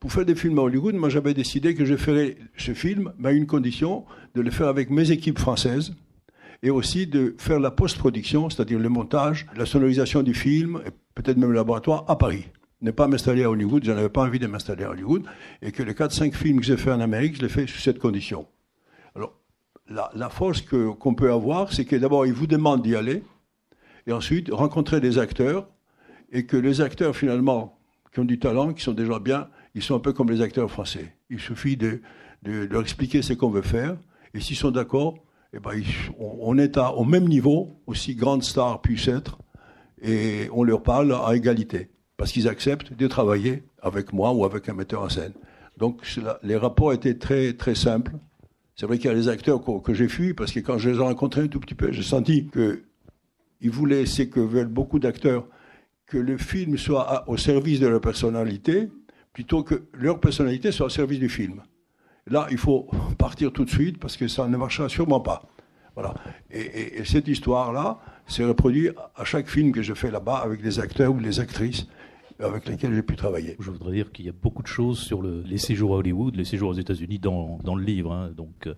Speaker 3: pour faire des films à Hollywood, moi j'avais décidé que je ferais ce film, mais à une condition, de le faire avec mes équipes françaises et aussi de faire la post-production, c'est-à-dire le montage, la sonorisation du film, et peut-être même le laboratoire à Paris. Ne pas m'installer à Hollywood, je n'avais pas envie de m'installer à Hollywood, et que les 4-5 films que j'ai fait en Amérique, je les fais sous cette condition. Alors, la, force qu'on peut avoir, c'est que d'abord, ils vous demandent d'y aller, et ensuite, rencontrer des acteurs, et que les acteurs, finalement, qui ont du talent, qui sont déjà bien, ils sont un peu comme les acteurs français. Il suffit de, de leur expliquer ce qu'on veut faire, et s'ils sont d'accord, eh ben, on est à, au même niveau, aussi grande star puisse être, et on leur parle à égalité, parce qu'ils acceptent de travailler avec moi ou avec un metteur en scène. Donc les rapports étaient très, très simples. C'est vrai qu'il y a des acteurs que, j'ai fui, parce que quand je les ai rencontrés un tout petit peu, j'ai senti qu'ils voulaient, c'est que veulent beaucoup d'acteurs, que le film soit au service de leur personnalité, plutôt que leur personnalité soit au service du film. Là, il faut partir tout de suite parce que ça ne marchera sûrement pas. Voilà. Et, cette histoire-là s'est reproduite à chaque film que je fais là-bas avec des acteurs ou des actrices avec lesquels j'ai pu travailler.
Speaker 2: Je voudrais dire qu'il y a beaucoup de choses sur les séjours à Hollywood, les séjours aux États-Unis dans, le livre, hein. donc, euh,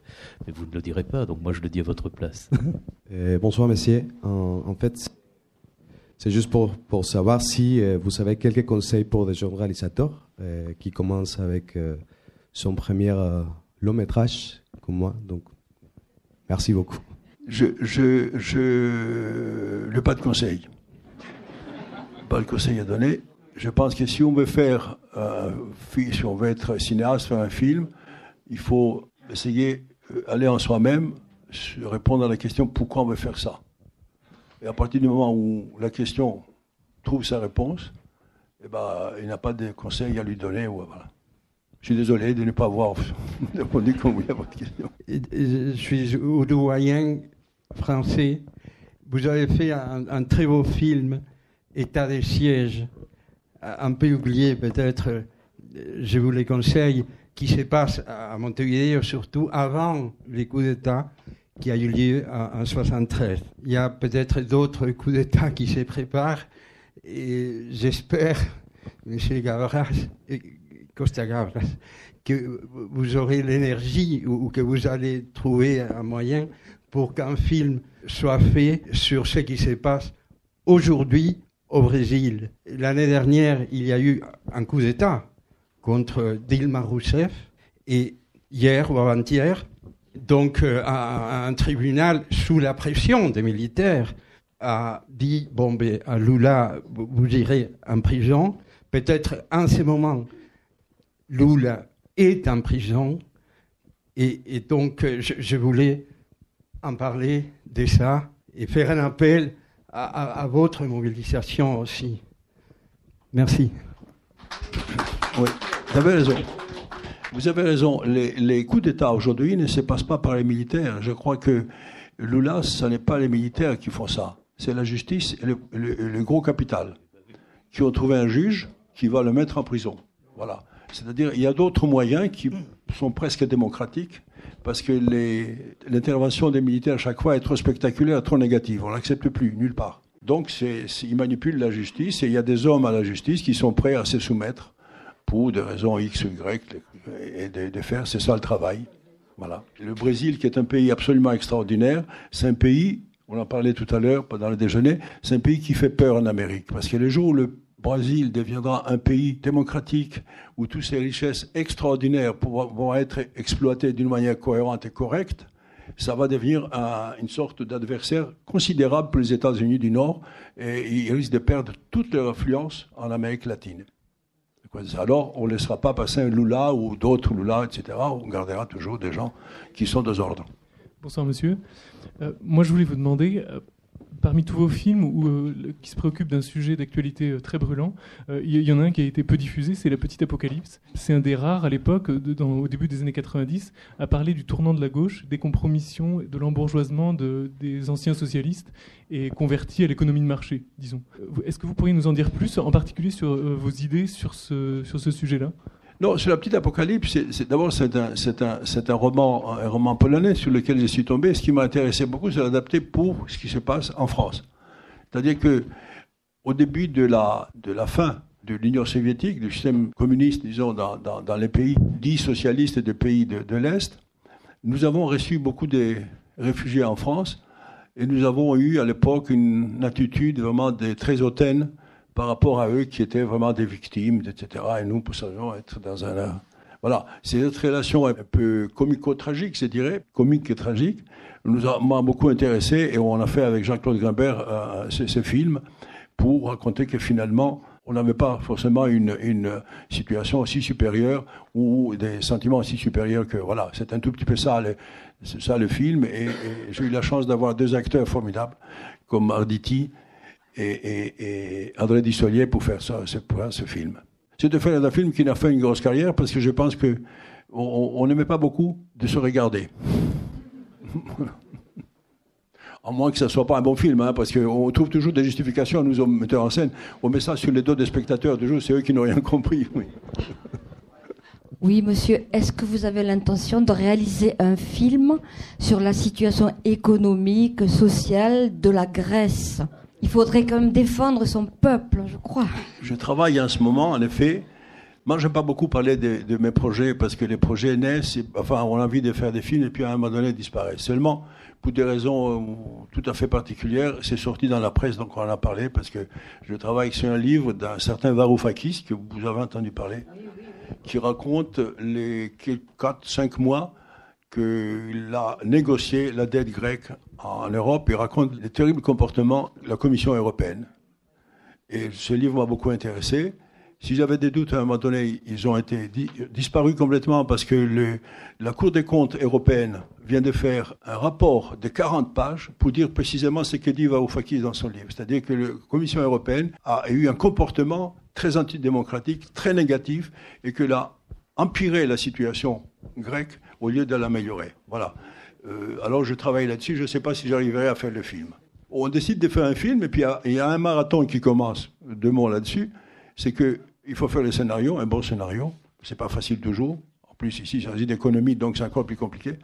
Speaker 2: mais vous ne le direz pas, donc moi je le dis à votre place.
Speaker 6: bonsoir, messieurs. En, fait, c'est juste pour, pour savoir si euh, vous avez quelques conseils pour des jeunes réalisateurs euh, qui commencent avec son premier euh, long métrage comme moi. Donc, merci beaucoup.
Speaker 3: Je, je, je, le pas de conseil. Pas de conseil à donner. Je pense que si on veut faire, euh, si on veut être cinéaste, faire un film, il faut essayer d'aller euh, en soi-même, répondre à la question pourquoi on veut faire ça? Et à partir du moment où la question trouve sa réponse, eh ben, il n'a pas de conseil à lui donner. Je suis désolé de ne pas avoir répondu comme vous à votre question.
Speaker 7: Je suis oudouayen français. Vous avez fait un, très beau film, État des sièges, un peu oublié peut-être, je vous le conseille, qui se passe à Montevideo surtout avant les coups d'État qui a eu lieu en, 1973. Il y a peut-être d'autres coups d'État qui se préparent et j'espère, M. Gavras, Costa que vous aurez l'énergie ou que vous allez trouver un moyen pour qu'un film soit fait sur ce qui se passe aujourd'hui au Brésil. L'année dernière, il y a eu un coup d'État contre Dilma Rousseff et hier ou avant-hier, donc euh, un, tribunal sous la pression des militaires a dit bon ben à Lula vous irez en prison. Peut-être en ce moment Lula est en prison et, donc je, voulais en parler de ça et faire un appel à, votre mobilisation aussi. Merci.
Speaker 3: Oui, vous avez raison. Vous avez raison. Les, coups d'État aujourd'hui ne se passent pas par les militaires. Je crois que Lula, ce n'est pas les militaires qui font ça. C'est la justice et le, gros capital qui ont trouvé un juge qui va le mettre en prison. Voilà. C'est-à-dire, il y a d'autres moyens qui sont presque démocratiques parce que l'intervention des militaires à chaque fois est trop spectaculaire, trop négative. On l'accepte plus, nulle part. Donc, ils manipulent la justice et il y a des hommes à la justice qui sont prêts à se soumettre pour des raisons X ou Y et de, faire, c'est ça le travail. Voilà. Le Brésil, qui est un pays absolument extraordinaire, c'est un pays, on en parlait tout à l'heure pendant le déjeuner, c'est un pays qui fait peur en Amérique. Parce que le jour où le Brésil deviendra un pays démocratique où toutes ces richesses extraordinaires vont être exploitées d'une manière cohérente et correcte, ça va devenir une sorte d'adversaire considérable pour les États-Unis du Nord et ils risquent de perdre toute leur influence en Amérique latine. Alors, on ne laissera pas passer un Lula ou d'autres Lula, etc. On gardera toujours des gens qui sont de ordre.
Speaker 8: Bonsoir, monsieur. Euh, moi, je voulais vous demander, euh, parmi tous vos films euh, qui se préoccupent d'un sujet d'actualité euh, très brûlant, euh, il y, en a un qui a été peu diffusé, c'est La Petite Apocalypse. C'est un des rares à l'époque, au début des années 90, à parler du tournant de la gauche, des compromissions, de l'embourgeoisement de, des anciens socialistes et convertis à l'économie de marché, disons. Est-ce que vous pourriez nous en dire plus, en particulier sur vos idées sur ce sujet-là?
Speaker 3: Non, sur la petite Apocalypse, d'abord c'est un, roman, polonais sur lequel je suis tombé. Ce qui m'a intéressé beaucoup, c'est l'adapter pour ce qui se passe en France. C'est-à-dire que au début de la, fin de l'Union soviétique, du système communiste, disons, dans, les pays dits socialistes et des pays de, l'Est, nous avons reçu beaucoup de réfugiés en France et nous avons eu à l'époque une attitude vraiment très hautaine par rapport à eux qui étaient vraiment des victimes, etc. Et nous, pouvions être dans un... Voilà, cette relation un peu comico-tragique, je dirais, comique et tragique, nous a beaucoup intéressé et on a fait avec Jean-Claude Grimbert euh, ce, film pour raconter que finalement, on n'avait pas forcément une, une, situation aussi supérieure ou des sentiments aussi supérieurs que voilà, c'est un tout petit peu ça, le, ça le film. Et, et j'ai eu la chance d'avoir deux acteurs formidables comme Arditi et, André Dissolier pour faire ce film. C'est de faire un film qui n'a fait une grosse carrière parce que je pense que on n'aimait pas beaucoup de se regarder. À moins que ce ne soit pas un bon film, hein, parce qu'on trouve toujours des justifications à nous, metteurs en scène. On met ça sur les dos des spectateurs, toujours, c'est eux qui n'ont rien compris. Oui.
Speaker 9: oui, monsieur, est-ce que vous avez l'intention de réaliser un film sur la situation économique, sociale de la Grèce? Il faudrait quand même défendre son peuple, je crois.
Speaker 3: Je travaille en ce moment, en effet. Moi, je n'aime pas beaucoup parler de, mes projets parce que les projets naissent, enfin, on a envie de faire des films et puis à un moment donné, ils disparaissent. Seulement, pour des raisons euh, tout à fait particulières, c'est sorti dans la presse, donc on en a parlé parce que je travaille sur un livre d'un certain Varoufakis, que vous avez entendu parler, qui raconte les 4-5 mois qu'il a négocié la dette grecque en Europe il raconte les terribles comportements de la Commission européenne. Et ce livre m'a beaucoup intéressé. Si j'avais des doutes à un moment donné, ils ont été disparus complètement parce que la Cour des comptes européenne vient de faire un rapport de 40 pages pour dire précisément ce que dit Varoufakis dans son livre. C'est-à-dire que la Commission européenne a eu un comportement très antidémocratique, très négatif, et que a empiré la situation grecque au lieu de l'améliorer. Voilà. Euh, alors je travaille là-dessus, je ne sais pas si j'arriverai à faire le film. On décide de faire un film, et puis il y, a un marathon qui commence, deux là-dessus, c'est qu'il faut faire le scénario, un bon scénario, c'est pas facile toujours. En plus, ici, il s'agit d'économie, donc c'est encore plus compliqué.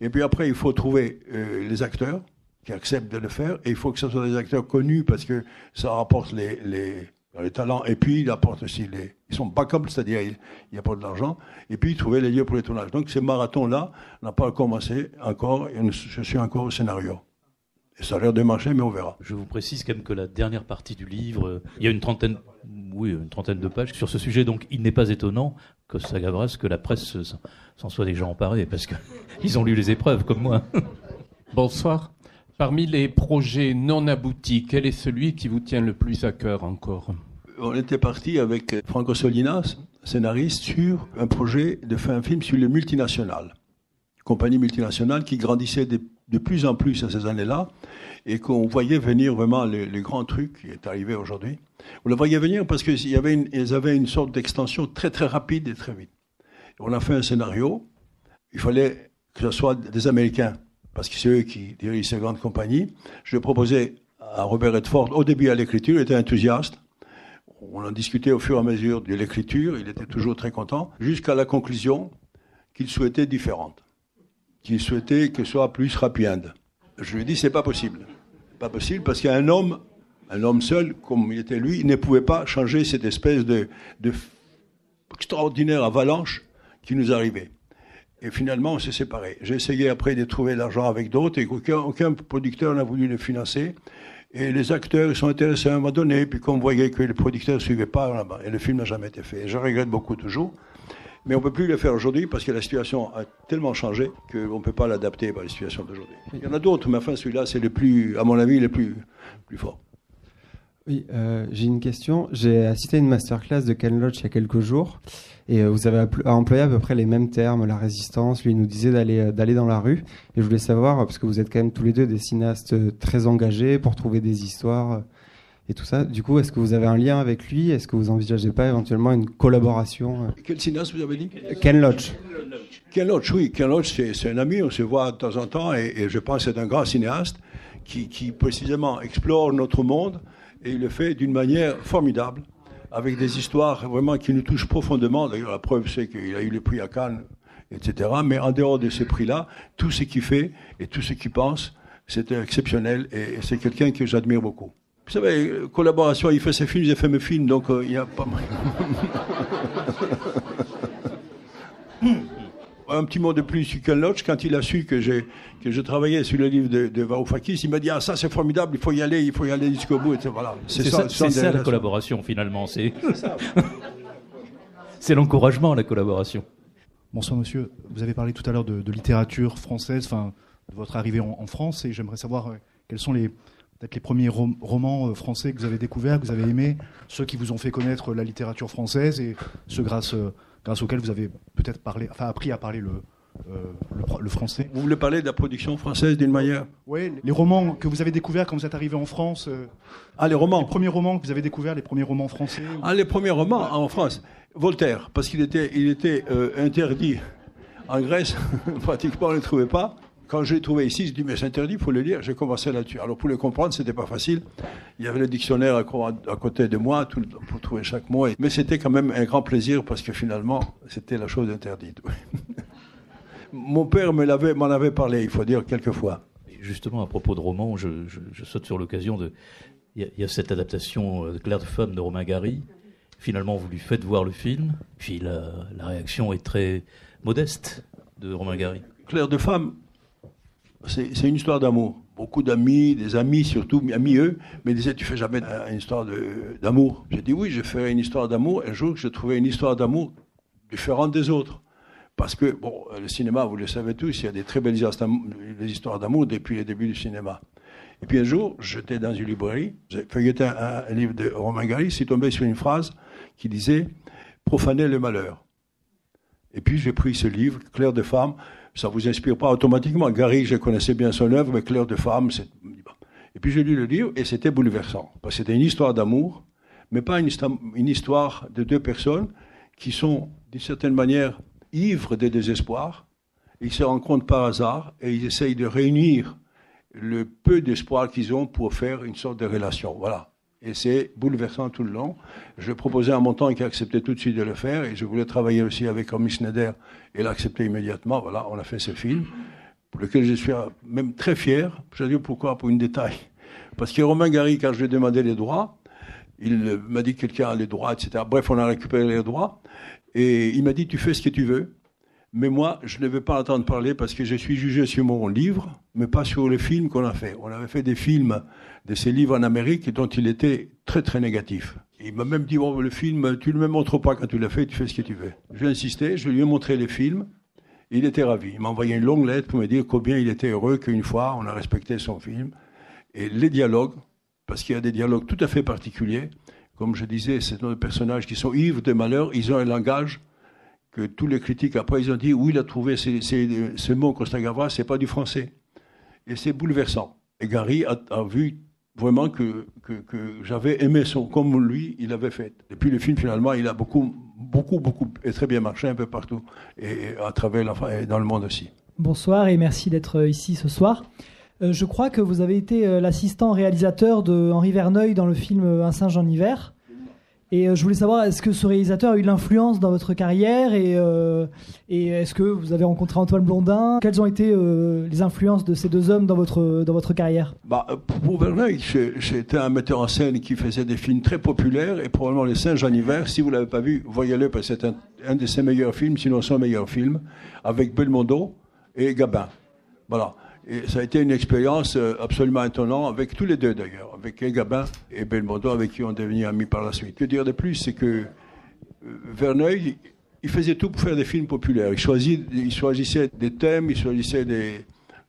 Speaker 3: Et puis après, il faut trouver euh, les acteurs qui acceptent de le faire, et il faut que ce soit des acteurs connus parce que ça rapporte les, les talents. Et puis, il apporte aussi les. Ils sont backup, c'est-à-dire il, apporte de l'argent. Et puis, trouver les lieux pour les tournages. Donc, ces marathons-là n'a pas commencé encore. Et je suis encore au scénario. Et ça a l'air de marcher, mais on verra.
Speaker 2: Je vous précise quand même que la dernière partie du livre, il y a une trentaine, oui, une trentaine de pages sur ce sujet. Donc, il n'est pas étonnant que ça Gavras, que la presse s'en soit déjà emparée, parce qu'ils ont lu les épreuves, comme moi.
Speaker 10: Bonsoir. Parmi les projets non aboutis, quel est celui qui vous tient le plus à cœur encore?
Speaker 3: On était parti avec Franco Solinas, scénariste, sur un projet de faire un film sur les multinationales. Compagnie multinationale qui grandissait de, plus en plus à ces années-là et qu'on voyait venir vraiment les, grands trucs qui est arrivé aujourd'hui. On le voyait venir parce qu'ils avaient une sorte d'extension très très rapide et très vite. On a fait un scénario. Il fallait que ce soit des Américains, parce que c'est eux qui dirigent ces grandes compagnies. Je proposais à Robert Redford, au début à l'écriture, il était enthousiaste. On en discutait au fur et à mesure de l'écriture, il était toujours très content, jusqu'à la conclusion qu'il souhaitait différente, qu'il souhaitait que ce soit plus rapide. Je lui ai dit, c'est pas possible. Pas possible parce qu'un homme, un homme seul, comme il était lui, ne pouvait pas changer cette espèce de, extraordinaire avalanche qui nous arrivait. Et finalement, on s'est séparés. J'ai essayé après de trouver l'argent avec d'autres et aucun producteur n'a voulu le financer. Et les acteurs ils sont intéressés à un moment donné, puis qu'on voyait que les producteurs ne suivaient pas, et le film n'a jamais été fait. je regrette beaucoup toujours. Mais on ne peut plus le faire aujourd'hui parce que la situation a tellement changé qu'on ne peut pas l'adapter à la situation d'aujourd'hui. Il y en a d'autres, mais enfin celui-là, c'est le plus, à mon avis, le plus, plus fort.
Speaker 11: Oui, euh, j'ai une question. J'ai assisté à une masterclass de Ken Loach il y a quelques jours et euh, vous avez employé à peu près les mêmes termes, la résistance. Lui il nous disait d'aller euh, d'aller dans la rue. Et je voulais savoir parce que vous êtes quand même tous les deux des cinéastes très engagés pour trouver des histoires et tout ça. Du coup, est-ce que vous avez un lien avec lui? Est-ce que vous envisagez pas éventuellement une collaboration
Speaker 3: Quel cinéaste vous avez dit?
Speaker 11: Ken Loach.
Speaker 3: Ken Loach, oui. Ken Loach, c'est un ami. On se voit de temps en temps et, et je pense que c'est un grand cinéaste qui, qui précisément explore notre monde et il le fait d'une manière formidable, avec des histoires vraiment qui nous touchent profondément. D'ailleurs, la preuve, c'est qu'il a eu le prix à Cannes, etc. Mais en dehors de ces prix-là, tout ce qu'il fait et tout ce qu'il pense, c'est exceptionnel et c'est quelqu'un que j'admire beaucoup. Vous savez, collaboration, il fait ses films, j'ai fait mes films, donc euh, il n'y a pas un petit mot de plus sur Ken Loach, quand il a su que, que je travaillais sur le livre de, de Varoufakis, il m'a dit Ah, ça c'est formidable, il faut y aller, il faut y aller jusqu'au bout. Voilà.
Speaker 2: C'est ça, ça, la collaboration finalement. C'est c'est l'encouragement à la collaboration.
Speaker 12: Bonsoir monsieur, vous avez parlé tout à l'heure de, littérature française, enfin de votre arrivée en, France, et j'aimerais savoir euh, quels sont les peut-être les premiers romans euh, français que vous avez découverts, que vous avez aimés, ceux qui vous ont fait connaître la littérature française et ceux grâce euh, grâce auquel vous avez peut-être parlé, enfin appris à parler le, euh, le, français.
Speaker 3: Vous voulez parler de la production française d'une manière?
Speaker 12: Oui, les romans que vous avez découverts quand vous êtes arrivé en France. Euh,
Speaker 3: ah, les romans
Speaker 12: Les premiers romans que vous avez découverts, les premiers romans français
Speaker 3: Ah, les premiers romans en France Voltaire, parce qu'il était, il était euh, interdit en Grèce, pratiquement on ne le trouvait pas. Quand je l'ai trouvé ici, je dis mais c'est interdit, il faut le lire. J'ai commencé là-dessus. Alors pour le comprendre, c'était pas facile. Il y avait le dictionnaire à, côté de moi tout, pour trouver chaque mot. Mais c'était quand même un grand plaisir parce que finalement, c'était la chose interdite. Mon père m'en avait, avait parlé, il faut dire, quelquefois.
Speaker 2: Justement, à propos de romans, je, saute sur l'occasion de. Il y, a cette adaptation de euh, Claire de Femme de Romain Gary. Finalement, vous lui faites voir le film, puis la, la réaction est très modeste de Romain Gary.
Speaker 3: Claire de Femme, c'est une histoire d'amour. Beaucoup d'amis, des amis surtout, amis eux, me disaient Tu fais jamais une histoire d'amour J'ai dit Oui, je ferai une histoire d'amour. Un jour, je trouvais une histoire d'amour différente des autres. Parce que, bon, le cinéma, vous le savez tous, il y a des très belles histoires d'amour depuis le début du cinéma. Et puis un jour, j'étais dans une librairie, j'ai feuilleté un, un, livre de Romain Gary, suis tombé sur une phrase qui disait Profaner le malheur. Et puis j'ai pris ce livre, Claire de femme, ça vous inspire pas automatiquement. Gary, je connaissais bien son œuvre, mais Claire de Femme, c'est... Et puis j'ai lu le livre et c'était bouleversant. Parce que c'était une histoire d'amour, mais pas une, histoire de deux personnes qui sont, d'une certaine manière, ivres de désespoir. Ils se rencontrent par hasard et ils essayent de réunir le peu d'espoir qu'ils ont pour faire une sorte de relation. Voilà. Et c'est bouleversant tout le long. Je proposais à mon temps qui a accepté tout de suite de le faire. Et je voulais travailler aussi avec Romy Schneider. Et accepté immédiatement. Voilà, on a fait ce film, pour lequel je suis même très fier. Je vais dire pourquoi, pour une détail. Parce que Romain Gary, quand je lui ai demandé les droits, il m'a dit que quelqu'un a les droits, etc. Bref, on a récupéré les droits. Et il m'a dit, tu fais ce que tu veux. Mais moi, je ne vais pas entendre parler parce que je suis jugé sur mon livre, mais pas sur les films qu'on a fait. On avait fait des films de ces livres en Amérique dont il était très très négatif. Il m'a même dit, le film, tu ne me montres pas quand tu l'as fait, tu fais ce que tu veux. J'ai insisté, je lui ai montré les films. Il était ravi. Il m'a envoyé une longue lettre pour me dire combien il était heureux qu'une fois on a respecté son film. Et les dialogues, parce qu'il y a des dialogues tout à fait particuliers, comme je disais, c'est des personnages qui sont ivres de malheur, ils ont un langage que tous les critiques après ils ont dit où il a trouvé ce mot Costa Gavras, c'est pas du français. Et c'est bouleversant. Et Gary a, vu vraiment que, que, j'avais aimé son, comme lui, il avait fait. Et puis le film, finalement, il a beaucoup beaucoup, beaucoup, et très bien marché un peu partout, et à travers et dans le monde aussi.
Speaker 13: Bonsoir et merci d'être ici ce soir. je crois que vous avez été l'assistant réalisateur de Henri Verneuil dans le film Un singe en hiver. Et euh, je voulais savoir, est-ce que ce réalisateur a eu l'influence dans votre carrière et, euh, est-ce que vous avez rencontré Antoine Blondin? Quelles ont été euh, les influences de ces deux hommes dans votre, dans votre carrière?
Speaker 3: Bah, Pour Verneuil, j'étais un metteur en scène qui faisait des films très populaires et probablement Les Singes en hiver, si vous ne l'avez pas vu, voyez-le parce que c'est un, un, de ses meilleurs films, sinon son meilleur film, avec Belmondo et Gabin. Voilà. Et ça a été une expérience euh, absolument étonnante, avec tous les deux d'ailleurs, avec Gabin et Belmondo, avec qui on est devenu amis par la suite. Que dire de plus, c'est que euh, Verneuil, il faisait tout pour faire des films populaires. Il, choisissait des thèmes, il choisissait des,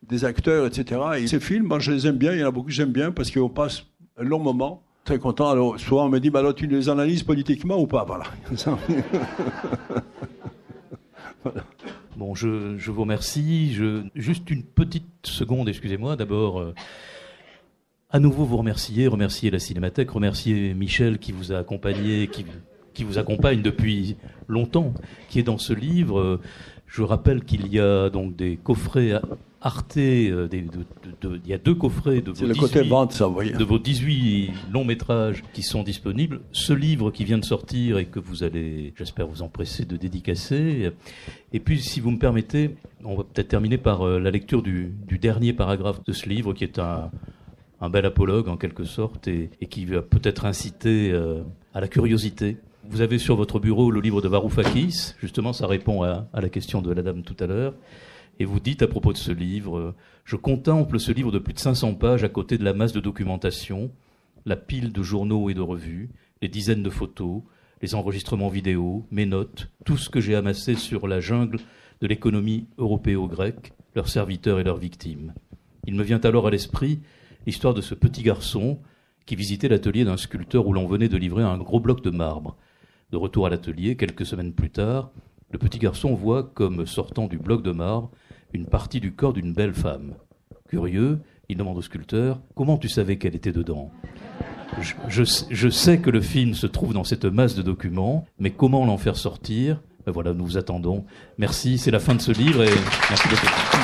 Speaker 3: des acteurs, etc. Et ces films, moi je les aime bien, il y en a beaucoup que j'aime bien, parce qu'on passe un long moment très content. Alors, souvent, on me dit, bah, alors, tu les analyses politiquement ou pas? Voilà.
Speaker 2: voilà. Bon, je, vous remercie. Je, juste une petite seconde, excusez-moi. D'abord, euh, à nouveau vous remercier, remercier la Cinémathèque, remercier Michel qui vous a accompagné, qui, qui vous accompagne depuis longtemps, qui est dans ce livre. Je rappelle qu'il y a donc des coffrets Arte, euh, il y a deux coffrets de vos, 18, de vos 18 longs métrages qui sont disponibles. Ce livre qui vient de sortir et que vous allez, j'espère, vous empresser de dédicacer. Et puis, si vous me permettez, on va peut-être terminer par euh, la lecture du, dernier paragraphe de ce livre qui est un, bel apologue en quelque sorte et, qui va peut-être inciter euh, à la curiosité. Vous avez sur votre bureau le livre de Varoufakis, justement ça répond à la question de la dame tout à l'heure. Et vous dites à propos de ce livre, je contemple ce livre de plus de 500 pages à côté de la masse de documentation, la pile de journaux et de revues, les dizaines de photos, les enregistrements vidéo, mes notes, tout ce que j'ai amassé sur la jungle de l'économie européo-grecque, leurs serviteurs et leurs victimes. Il me vient alors à l'esprit l'histoire de ce petit garçon qui visitait l'atelier d'un sculpteur où l'on venait de livrer un gros bloc de marbre. De retour à l'atelier, quelques semaines plus tard, le petit garçon voit, comme sortant du bloc de marbre, une partie du corps d'une belle femme. Curieux, il demande au sculpteur Comment tu savais qu'elle était dedans? Je, sais que le film se trouve dans cette masse de documents, mais comment l'en faire sortir? Ben Voilà, nous vous attendons. Merci, c'est la fin de ce livre et merci beaucoup.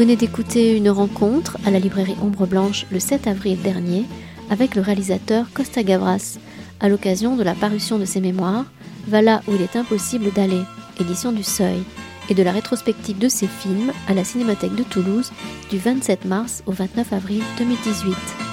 Speaker 1: Venez d'écouter une rencontre à la librairie Ombre Blanche le 7 avril dernier avec le réalisateur Costa Gavras à l'occasion de la parution de ses mémoires Va là où il est impossible d'aller, édition du Seuil, et de la rétrospective de ses films à la Cinémathèque de Toulouse du 27 mars au 29 avril 2018.